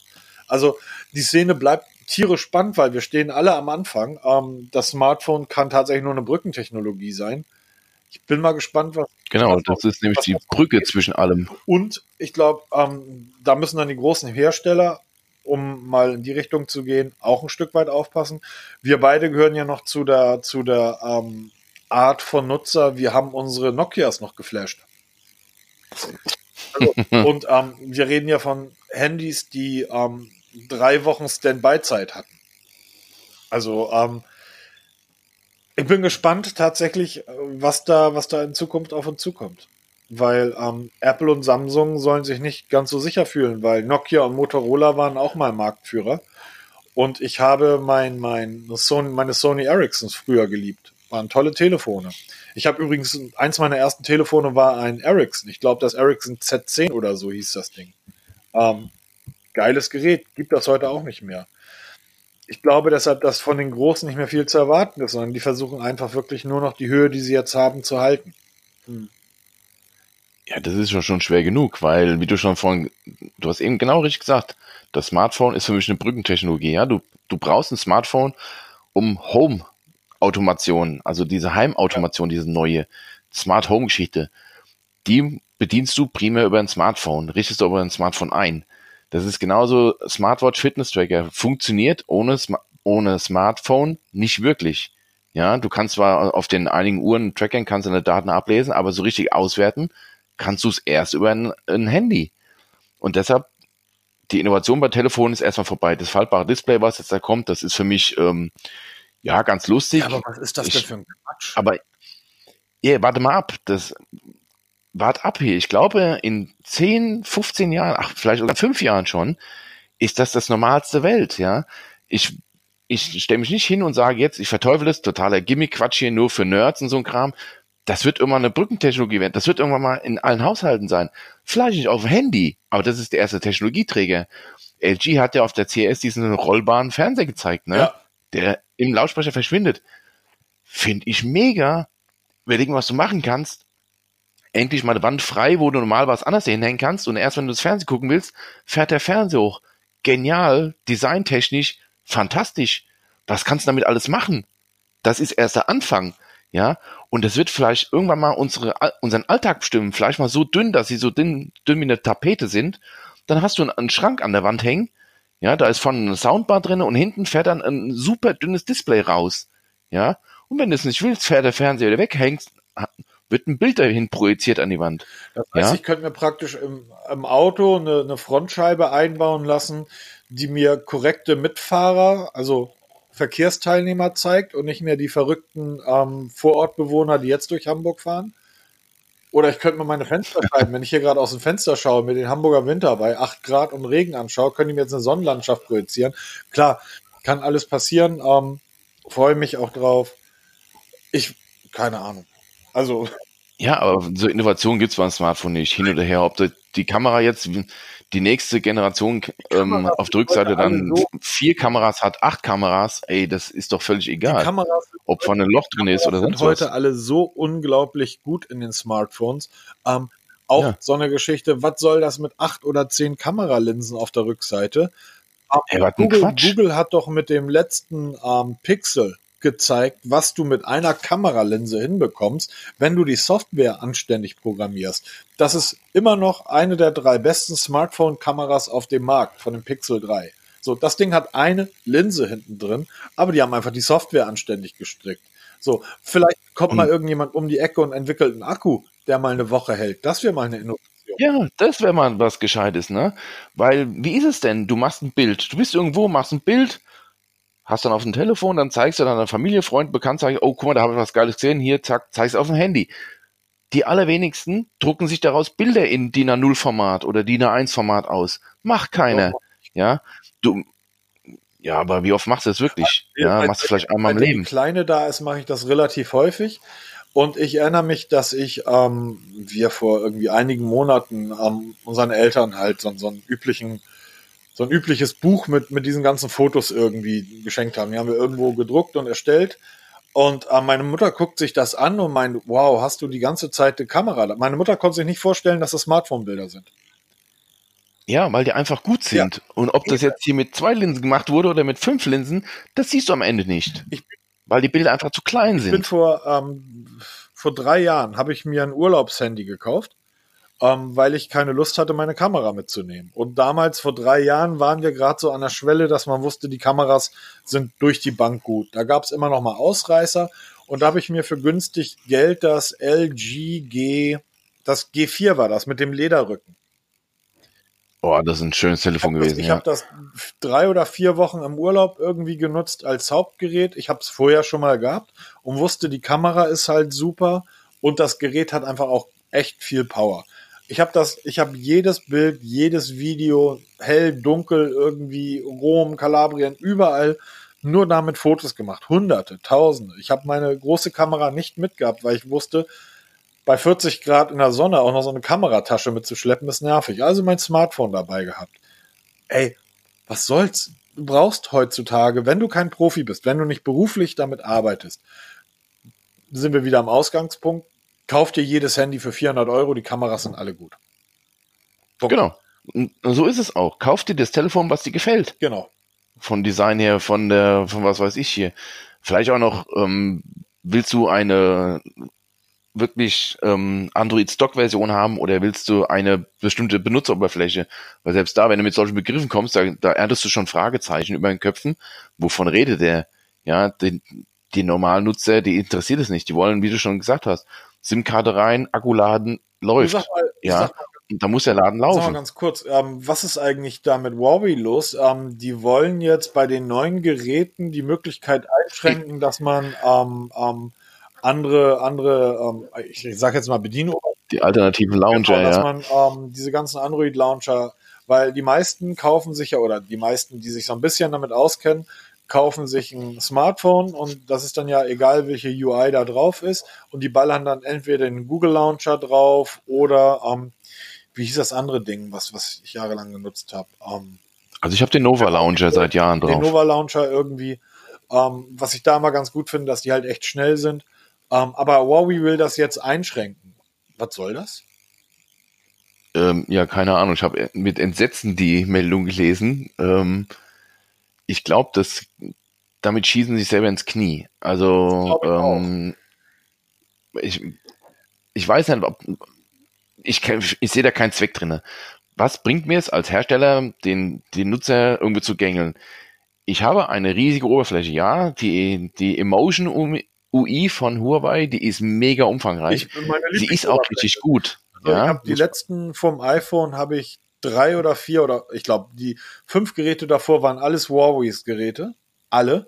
Also die Szene bleibt tierisch spannend, weil wir stehen alle am Anfang. Ähm, das Smartphone kann tatsächlich nur eine Brückentechnologie sein. Ich bin mal gespannt, was. Genau, was das ist nämlich die Brücke geht. zwischen allem. Und ich glaube, ähm, da müssen dann die großen Hersteller, um mal in die Richtung zu gehen, auch ein Stück weit aufpassen. Wir beide gehören ja noch zu der, zu der ähm, Art von Nutzer. Wir haben unsere Nokias noch geflasht. Also, und ähm, wir reden ja von Handys, die ähm, drei Wochen Standby-Zeit hatten. Also, ähm, ich bin gespannt tatsächlich, was da, was da in Zukunft auf uns zukommt. Weil ähm, Apple und Samsung sollen sich nicht ganz so sicher fühlen, weil Nokia und Motorola waren auch mal Marktführer. Und ich habe mein, mein Sony, meine Sony Ericssons früher geliebt. Waren tolle Telefone. Ich habe übrigens, eins meiner ersten Telefone war ein Ericsson. Ich glaube, das Ericsson Z10 oder so hieß das Ding. Ähm, geiles Gerät, gibt das heute auch nicht mehr. Ich glaube deshalb, dass von den Großen nicht mehr viel zu erwarten ist, sondern die versuchen einfach wirklich nur noch die Höhe, die sie jetzt haben, zu halten. Hm. Ja, das ist schon schwer genug, weil, wie du schon vorhin, du hast eben genau richtig gesagt, das Smartphone ist für mich eine Brückentechnologie. Ja, du, du brauchst ein Smartphone, um Home-Automation, also diese Heimautomation, diese neue Smart Home-Geschichte, die bedienst du primär über ein Smartphone, richtest du über ein Smartphone ein. Das ist genauso Smartwatch Fitness Tracker. Funktioniert ohne, ohne Smartphone nicht wirklich. Ja, du kannst zwar auf den einigen Uhren tracken, kannst deine Daten ablesen, aber so richtig auswerten kannst du es erst über ein, ein Handy. Und deshalb, die Innovation bei Telefonen ist erstmal vorbei. Das faltbare Display, was jetzt da kommt, das ist für mich, ähm, ja, ganz lustig. Ja, aber was ist das ich, denn für ein Quatsch? Aber, yeah, warte mal ab. Das, wart ab hier. Ich glaube, in 10, 15 Jahren, ach, vielleicht sogar fünf Jahren schon, ist das das normalste Welt, ja. Ich, ich stelle mich nicht hin und sage jetzt, ich verteufel es, totaler Gimmick-Quatsch hier nur für Nerds und so ein Kram. Das wird irgendwann eine Brückentechnologie werden. Das wird irgendwann mal in allen Haushalten sein. Vielleicht nicht auf dem Handy, aber das ist der erste Technologieträger. LG hat ja auf der CS diesen rollbaren Fernseher gezeigt, ne? Ja. Der im Lautsprecher verschwindet. Finde ich mega. Überlegen, was du machen kannst endlich mal eine Wand frei, wo du normal was anderes hinhängen kannst und erst wenn du das Fernsehen gucken willst, fährt der Fernseher hoch. Genial, designtechnisch, fantastisch. Was kannst du damit alles machen? Das ist erst der Anfang, ja. Und das wird vielleicht irgendwann mal unsere, unseren Alltag bestimmen. Vielleicht mal so dünn, dass sie so dünn, dünn wie eine Tapete sind. Dann hast du einen, Schrank an der Wand hängen. Ja, da ist vorne eine Soundbar drin und hinten fährt dann ein super dünnes Display raus. Ja. Und wenn du es nicht willst, fährt der Fernseher wieder weg, hängst, wird ein Bild dahin projiziert an die Wand. Das heißt, ja? ich könnte mir praktisch im, im Auto eine, eine, Frontscheibe einbauen lassen, die mir korrekte Mitfahrer, also Verkehrsteilnehmer zeigt und nicht mehr die verrückten ähm, Vorortbewohner, die jetzt durch Hamburg fahren. Oder ich könnte mal meine Fenster schreiben. Wenn ich hier gerade aus dem Fenster schaue, mir den Hamburger Winter bei 8 Grad und Regen anschaue, könnte ich mir jetzt eine Sonnenlandschaft projizieren. Klar, kann alles passieren. Ähm, Freue mich auch drauf. Ich, keine Ahnung. Also. Ja, aber so Innovation gibt es beim Smartphone nicht, hin oder her. Ob die Kamera jetzt die nächste Generation ähm, auf der Rückseite dann so vier Kameras hat, acht Kameras, ey, das ist doch völlig egal. Ob von einem Loch drin ist oder sonst was. heute alle so unglaublich gut in den Smartphones. Ähm, auch ja. so eine Geschichte, was soll das mit acht oder zehn Kameralinsen auf der Rückseite? Ähm, hey, Google, Google, hat doch mit dem letzten ähm, Pixel gezeigt, was du mit einer Kameralinse hinbekommst, wenn du die Software anständig programmierst. Das ist immer noch eine der drei besten Smartphone-Kameras auf dem Markt von dem Pixel 3. So, das Ding hat eine Linse hinten drin, aber die haben einfach die Software anständig gestrickt. So, vielleicht kommt mal irgendjemand um die Ecke und entwickelt einen Akku, der mal eine Woche hält. Das wäre mal eine Innovation. Ja, das wäre mal was Gescheites, ne? Weil, wie ist es denn? Du machst ein Bild. Du bist irgendwo, machst ein Bild, hast dann auf dem Telefon, dann zeigst du deiner Familie, Freund, Bekannt, sagst, oh, guck mal, da habe ich was Geiles gesehen, hier, zack, zeigst auf dem Handy. Die allerwenigsten drucken sich daraus Bilder in DIN A0 Format oder DIN A1 Format aus. Macht keiner. Ja, du, ja, aber wie oft machst du das wirklich? Ja, machst du vielleicht einmal im Leben. Wenn Kleine da ist, mache ich das relativ häufig. Und ich erinnere mich, dass ich, ähm, wir vor irgendwie einigen Monaten ähm, unseren Eltern halt so, so einen üblichen so ein übliches Buch mit, mit diesen ganzen Fotos irgendwie geschenkt haben. Die haben wir irgendwo gedruckt und erstellt. Und äh, meine Mutter guckt sich das an und meint, wow, hast du die ganze Zeit die Kamera? Meine Mutter konnte sich nicht vorstellen, dass das Smartphone-Bilder sind. Ja, weil die einfach gut sind. Ja. Und ob das jetzt hier mit zwei Linsen gemacht wurde oder mit fünf Linsen, das siehst du am Ende nicht. Ich, weil die Bilder einfach zu klein sind. Ich bin vor, ähm, vor drei Jahren, habe ich mir ein Urlaubshandy gekauft ähm, weil ich keine Lust hatte, meine Kamera mitzunehmen. Und damals, vor drei Jahren, waren wir gerade so an der Schwelle, dass man wusste, die Kameras sind durch die Bank gut. Da gab es immer noch mal Ausreißer. Und da habe ich mir für günstig Geld das LG G, das G4 war das, mit dem Lederrücken. Boah, das ist ein schönes Telefon ich gewesen. ich ja. habe das drei oder vier Wochen im Urlaub irgendwie genutzt als Hauptgerät. Ich habe es vorher schon mal gehabt und wusste, die Kamera ist halt super und das Gerät hat einfach auch echt viel Power. Ich habe das, ich habe jedes Bild, jedes Video, hell, dunkel, irgendwie Rom, Kalabrien, überall nur damit Fotos gemacht. Hunderte, Tausende. Ich habe meine große Kamera nicht mitgehabt, weil ich wusste, bei 40 Grad in der Sonne auch noch so eine Kameratasche mitzuschleppen, ist nervig. Also mein Smartphone dabei gehabt. Ey, was soll's? Du brauchst heutzutage, wenn du kein Profi bist, wenn du nicht beruflich damit arbeitest, sind wir wieder am Ausgangspunkt, kauf dir jedes Handy für 400 Euro, die Kameras sind alle gut. Punkt. Genau. Und so ist es auch. Kauf dir das Telefon, was dir gefällt. Genau. Von Design her, von der, von was weiß ich hier. Vielleicht auch noch, ähm, willst du eine wirklich ähm, Android-Stock-Version haben oder willst du eine bestimmte Benutzeroberfläche? Weil selbst da, wenn du mit solchen Begriffen kommst, da, da erdest du schon Fragezeichen über den Köpfen. Wovon redet der? Ja, den, die normalen Nutzer, die interessiert es nicht. Die wollen, wie du schon gesagt hast, SIM-Karte rein, Akku laden, läuft. Mal, ja. Mal, da muss der Laden laufen. Sag mal ganz kurz, ähm, was ist eigentlich da mit Huawei los? Ähm, die wollen jetzt bei den neuen Geräten die Möglichkeit einschränken, dass man ähm, ähm, andere, andere, ähm, ich, ich sage jetzt mal Bedienung. Die alternativen Launcher, genau, dass ja. man ähm, diese ganzen Android-Launcher, weil die meisten kaufen sich ja, oder die meisten, die sich so ein bisschen damit auskennen, kaufen sich ein Smartphone und das ist dann ja egal, welche UI da drauf ist und die ballern dann entweder den Google Launcher drauf oder ähm, wie hieß das andere Ding, was, was ich jahrelang genutzt habe? Ähm, also ich habe den Nova Launcher seit Jahren drauf. Den Nova Launcher irgendwie, ähm, was ich da mal ganz gut finde, dass die halt echt schnell sind. Ähm, aber Huawei will das jetzt einschränken. Was soll das? Ähm, ja, keine Ahnung. Ich habe mit Entsetzen die Meldung gelesen. Ich glaube, dass damit schießen sie sich selber ins Knie. Also ich, ähm, ich, ich weiß nicht, ob ich, ich sehe da keinen Zweck drin. Was bringt mir es als Hersteller, den, den Nutzer irgendwie zu gängeln? Ich habe eine riesige Oberfläche, ja, die, die Emotion UI von Huawei, die ist mega umfangreich. Sie ist auch richtig gut. Also ja, ich habe die letzten vom iPhone habe ich drei oder vier oder ich glaube, die fünf Geräte davor waren alles Huawei's Geräte. Alle.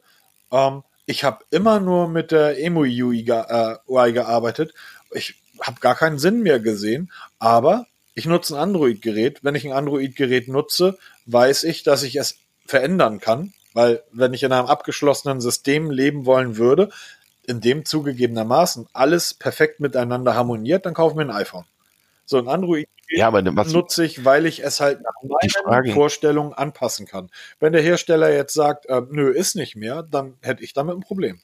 Ähm, ich habe immer nur mit der Emu äh, UI gearbeitet. Ich habe gar keinen Sinn mehr gesehen. Aber ich nutze ein Android-Gerät. Wenn ich ein Android-Gerät nutze, weiß ich, dass ich es verändern kann. Weil wenn ich in einem abgeschlossenen System leben wollen würde, in dem zugegebenermaßen alles perfekt miteinander harmoniert, dann kaufe ich mir ein iPhone. So ein Android ja, aber was, nutze ich, weil ich es halt nach meinen Vorstellungen anpassen kann. Wenn der Hersteller jetzt sagt, äh, nö, ist nicht mehr, dann hätte ich damit ein Problem.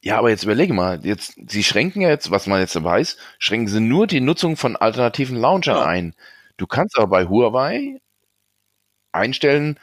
Ja, aber jetzt überlege mal, jetzt, sie schränken ja jetzt, was man jetzt weiß, schränken sie nur die Nutzung von alternativen Launchern ja. ein. Du kannst aber bei Huawei einstellen,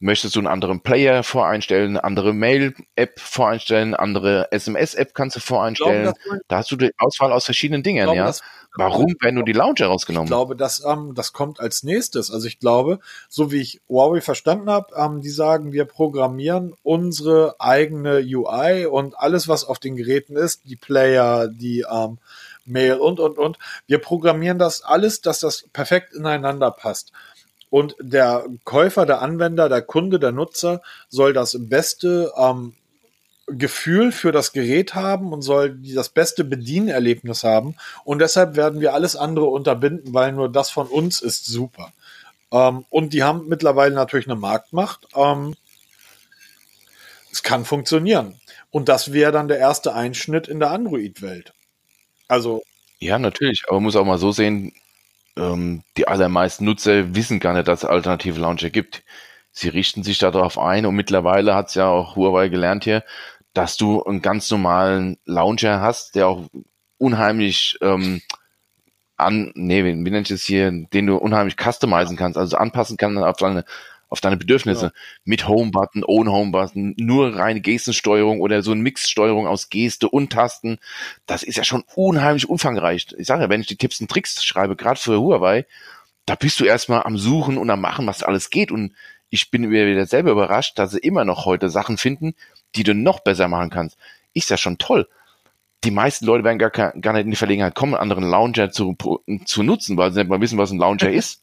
Möchtest du einen anderen Player voreinstellen, eine andere Mail-App voreinstellen, andere SMS-App kannst du voreinstellen. Glaube, da hast du die Auswahl aus verschiedenen Dingen, glaube, ja. Warum werden nur die Launcher rausgenommen? Ich glaube, das, ähm, das kommt als nächstes. Also ich glaube, so wie ich Huawei verstanden habe, ähm, die sagen, wir programmieren unsere eigene UI und alles, was auf den Geräten ist, die Player, die ähm, Mail und, und, und. Wir programmieren das alles, dass das perfekt ineinander passt. Und der Käufer, der Anwender, der Kunde, der Nutzer soll das beste ähm, Gefühl für das Gerät haben und soll das beste Bedienerlebnis haben. Und deshalb werden wir alles andere unterbinden, weil nur das von uns ist super. Ähm, und die haben mittlerweile natürlich eine Marktmacht. Ähm, es kann funktionieren. Und das wäre dann der erste Einschnitt in der Android-Welt. Also. Ja, natürlich. Aber man muss auch mal so sehen, ähm, die allermeisten Nutzer wissen gar nicht, dass es alternative Launcher gibt. Sie richten sich darauf ein und mittlerweile hat es ja auch Huawei gelernt hier, dass du einen ganz normalen Launcher hast, der auch unheimlich ähm, an, nee, wie, nennt ich es hier, den du unheimlich customizen kannst, also anpassen kannst auf deine auf deine Bedürfnisse. Ja. Mit Home-Button, ohne Home-Button, nur reine Gestensteuerung oder so eine Mixsteuerung aus Geste und Tasten. Das ist ja schon unheimlich umfangreich. Ich sage ja, wenn ich die Tipps und Tricks schreibe, gerade für Huawei, da bist du erstmal am Suchen und am Machen, was alles geht. Und ich bin wieder selber überrascht, dass sie immer noch heute Sachen finden, die du noch besser machen kannst. Ist ja schon toll. Die meisten Leute werden gar, gar nicht in die Verlegenheit kommen, einen anderen Launcher zu, zu nutzen, weil sie nicht mal wissen, was ein Launcher ist.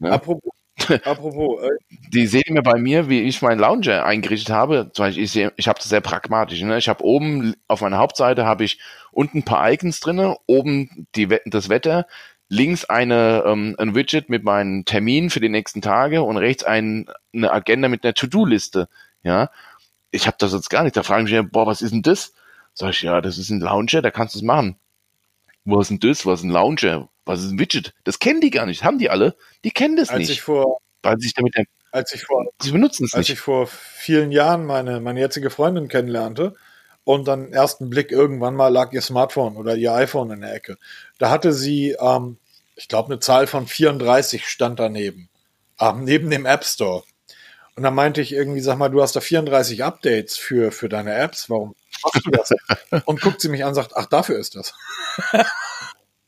Ja? Apropos, Apropos. Äh, die sehen immer bei mir, wie ich meinen Launcher eingerichtet habe. Zum Beispiel, ich, sehe, ich habe das sehr pragmatisch. Ne? Ich habe oben auf meiner Hauptseite habe ich unten ein paar Icons drinne, oben die, das Wetter, links eine, ähm, ein Widget mit meinen Terminen für die nächsten Tage und rechts ein, eine Agenda mit einer To-Do-Liste. Ja, ich habe das jetzt gar nicht. Da fragen mich, boah, was ist denn das? Sag ich, ja, das ist ein Launcher, da kannst du es machen. Was ist denn das? Was ist ein Launcher? Was ist ein Widget? Das kennen die gar nicht. Haben die alle? Die kennen das als nicht. Ich vor, sie sich damit als ich vor, sie benutzen es als nicht. ich vor vielen Jahren meine, meine jetzige Freundin kennenlernte und dann ersten Blick irgendwann mal lag ihr Smartphone oder ihr iPhone in der Ecke. Da hatte sie, ähm, ich glaube, eine Zahl von 34 stand daneben. Ähm, neben dem App Store. Und dann meinte ich irgendwie, sag mal, du hast da 34 Updates für, für deine Apps. Warum machst du das? und guckt sie mich an und sagt, ach, dafür ist das.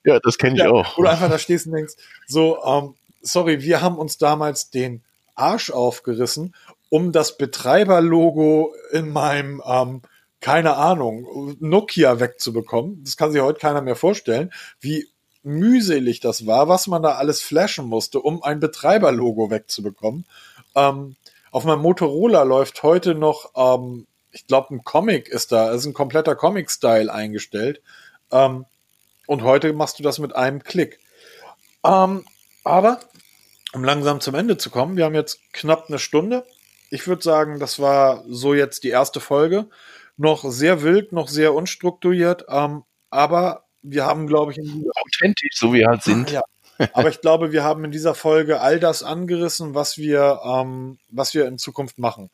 Ja, das kenne ich ja, auch. Oder einfach da stehst und denkst, so, ähm, sorry, wir haben uns damals den Arsch aufgerissen, um das Betreiberlogo in meinem, ähm, keine Ahnung, Nokia wegzubekommen. Das kann sich heute keiner mehr vorstellen, wie mühselig das war, was man da alles flashen musste, um ein Betreiberlogo wegzubekommen. Ähm, auf meinem Motorola läuft heute noch, ähm, ich glaube, ein Comic ist da, ist ein kompletter Comic-Style eingestellt. Ähm, und heute machst du das mit einem Klick. Ähm, aber, um langsam zum Ende zu kommen, wir haben jetzt knapp eine Stunde. Ich würde sagen, das war so jetzt die erste Folge. Noch sehr wild, noch sehr unstrukturiert, ähm, aber wir haben, glaube ich, authentisch, so wie wir halt sind. Ja, aber ich glaube, wir haben in dieser Folge all das angerissen, was wir, ähm, was wir in Zukunft machen.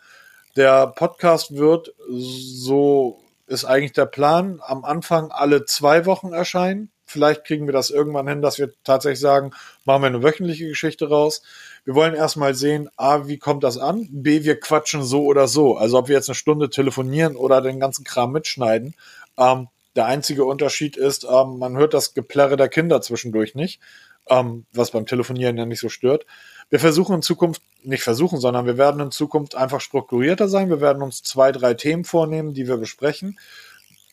Der Podcast wird so ist eigentlich der Plan, am Anfang alle zwei Wochen erscheinen. Vielleicht kriegen wir das irgendwann hin, dass wir tatsächlich sagen, machen wir eine wöchentliche Geschichte raus. Wir wollen erstmal sehen, A, wie kommt das an? B, wir quatschen so oder so. Also ob wir jetzt eine Stunde telefonieren oder den ganzen Kram mitschneiden. Ähm, der einzige Unterschied ist, ähm, man hört das Geplärre der Kinder zwischendurch nicht, ähm, was beim Telefonieren ja nicht so stört. Wir versuchen in Zukunft, nicht versuchen, sondern wir werden in Zukunft einfach strukturierter sein. Wir werden uns zwei, drei Themen vornehmen, die wir besprechen.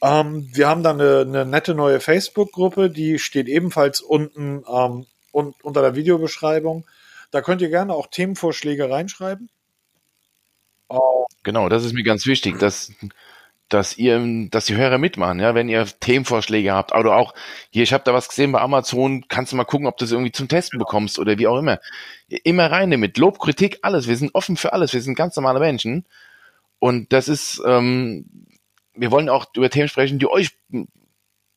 Ähm, wir haben dann eine, eine nette neue Facebook-Gruppe, die steht ebenfalls unten ähm, und unter der Videobeschreibung. Da könnt ihr gerne auch Themenvorschläge reinschreiben. Genau, das ist mir ganz wichtig, dass dass ihr, dass die Hörer mitmachen, ja, wenn ihr Themenvorschläge habt, oder auch hier, ich habe da was gesehen bei Amazon, kannst du mal gucken, ob du es irgendwie zum Testen bekommst oder wie auch immer. Immer rein damit, Lob, Kritik, alles. Wir sind offen für alles. Wir sind ganz normale Menschen und das ist, ähm, wir wollen auch über Themen sprechen, die euch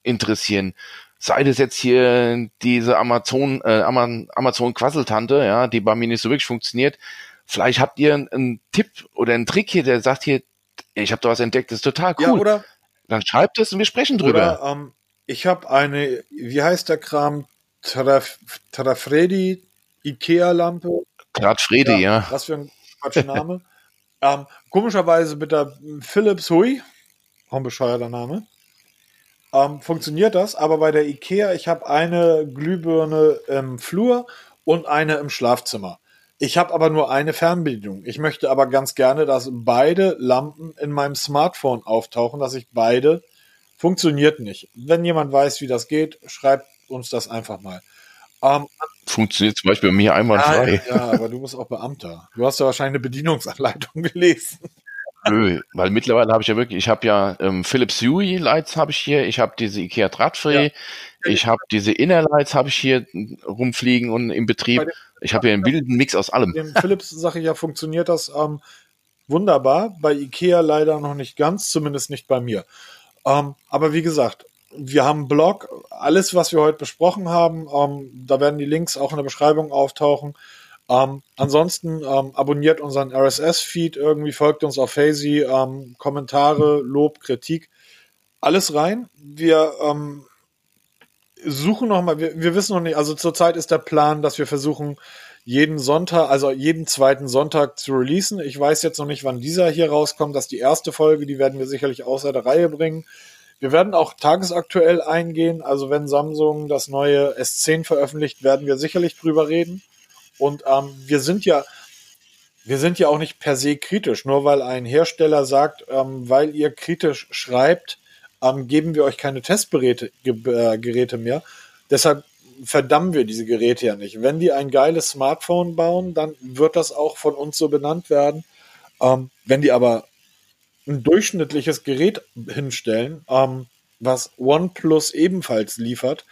interessieren. Sei das jetzt hier diese Amazon, äh, Amazon Quasseltante, ja, die bei mir nicht so wirklich funktioniert. Vielleicht habt ihr einen, einen Tipp oder einen Trick hier, der sagt hier, ich habe da was entdeckt, das ist total cool. Ja, oder, Dann schreibt es und wir sprechen drüber. Oder, ähm, ich habe eine, wie heißt der Kram? Taraf, Tarafredi Ikea-Lampe. Gradfredi, ja, ja. Was für ein Quatsch Name. ähm, komischerweise mit der Philips Hui, auch ein bescheuerter Name, ähm, funktioniert das, aber bei der Ikea, ich habe eine Glühbirne im Flur und eine im Schlafzimmer. Ich habe aber nur eine Fernbedienung. Ich möchte aber ganz gerne, dass beide Lampen in meinem Smartphone auftauchen, dass ich beide funktioniert nicht. Wenn jemand weiß, wie das geht, schreibt uns das einfach mal. Ähm, funktioniert zum Beispiel bei mir einmal frei. Ja, aber du bist auch Beamter. Du hast ja wahrscheinlich eine Bedienungsanleitung gelesen. Nö, weil mittlerweile habe ich ja wirklich, ich habe ja ähm, Philips Hue Lights habe ich hier, ich habe diese Ikea Drahtfree, ja. Ich habe diese Inner Lights habe ich hier rumfliegen und im Betrieb. Ich habe ja einen wilden Mix aus allem. Dem Philips Sache ja funktioniert das ähm, wunderbar, bei Ikea leider noch nicht ganz, zumindest nicht bei mir. Ähm, aber wie gesagt, wir haben einen Blog, alles was wir heute besprochen haben, ähm, da werden die Links auch in der Beschreibung auftauchen. Ähm, ansonsten ähm, abonniert unseren RSS-Feed irgendwie, folgt uns auf Hazy, ähm, Kommentare, Lob, Kritik, alles rein. Wir ähm, suchen noch mal, wir, wir wissen noch nicht, also zurzeit ist der Plan, dass wir versuchen, jeden Sonntag, also jeden zweiten Sonntag zu releasen. Ich weiß jetzt noch nicht, wann dieser hier rauskommt. Das ist die erste Folge, die werden wir sicherlich außer der Reihe bringen. Wir werden auch tagesaktuell eingehen. Also wenn Samsung das neue S10 veröffentlicht, werden wir sicherlich drüber reden. Und ähm, wir sind ja, wir sind ja auch nicht per se kritisch. Nur weil ein Hersteller sagt, ähm, weil ihr kritisch schreibt, ähm, geben wir euch keine Testgeräte äh, mehr. Deshalb verdammen wir diese Geräte ja nicht. Wenn die ein geiles Smartphone bauen, dann wird das auch von uns so benannt werden. Ähm, wenn die aber ein durchschnittliches Gerät hinstellen, ähm, was OnePlus ebenfalls liefert,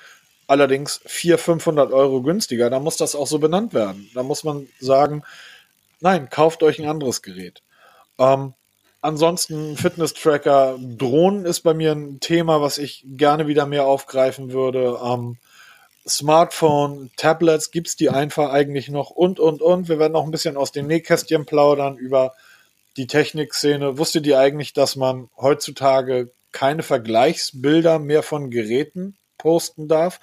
allerdings 400, 500 Euro günstiger, dann muss das auch so benannt werden. Da muss man sagen, nein, kauft euch ein anderes Gerät. Ähm, ansonsten Fitness-Tracker, Drohnen ist bei mir ein Thema, was ich gerne wieder mehr aufgreifen würde. Ähm, Smartphone, Tablets, gibt's die einfach eigentlich noch und, und, und. Wir werden auch ein bisschen aus den Nähkästchen plaudern über die Technikszene. Wusstet ihr eigentlich, dass man heutzutage keine Vergleichsbilder mehr von Geräten posten darf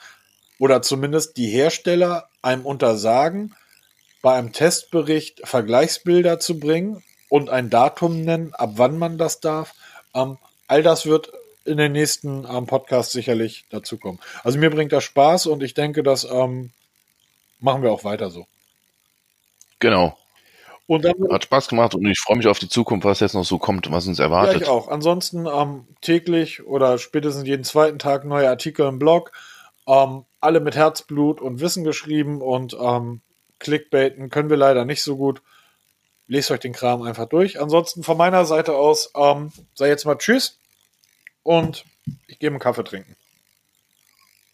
oder zumindest die Hersteller einem untersagen, bei einem Testbericht Vergleichsbilder zu bringen und ein Datum nennen, ab wann man das darf. Ähm, all das wird in den nächsten ähm, Podcasts sicherlich dazukommen. Also mir bringt das Spaß und ich denke, das ähm, machen wir auch weiter so. Genau. Und dann, Hat Spaß gemacht und ich freue mich auf die Zukunft, was jetzt noch so kommt, was uns erwartet. Ja, ich auch. Ansonsten ähm, täglich oder spätestens jeden zweiten Tag neue Artikel im Blog. Ähm, alle mit Herzblut und Wissen geschrieben und ähm, Clickbaiten können wir leider nicht so gut. Lest euch den Kram einfach durch. Ansonsten von meiner Seite aus, ähm, sei jetzt mal Tschüss und ich gehe einen Kaffee trinken.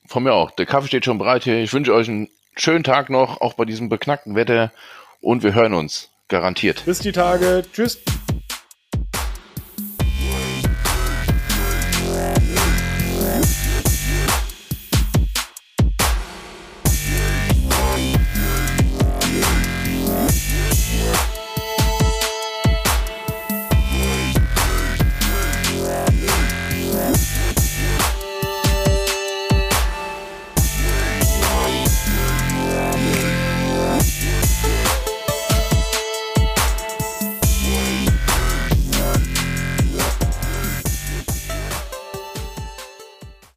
Von mir auch. Der Kaffee steht schon bereit hier. Ich wünsche euch einen schönen Tag noch, auch bei diesem beknackten Wetter und wir hören uns. Garantiert. Bis die Tage. Tschüss.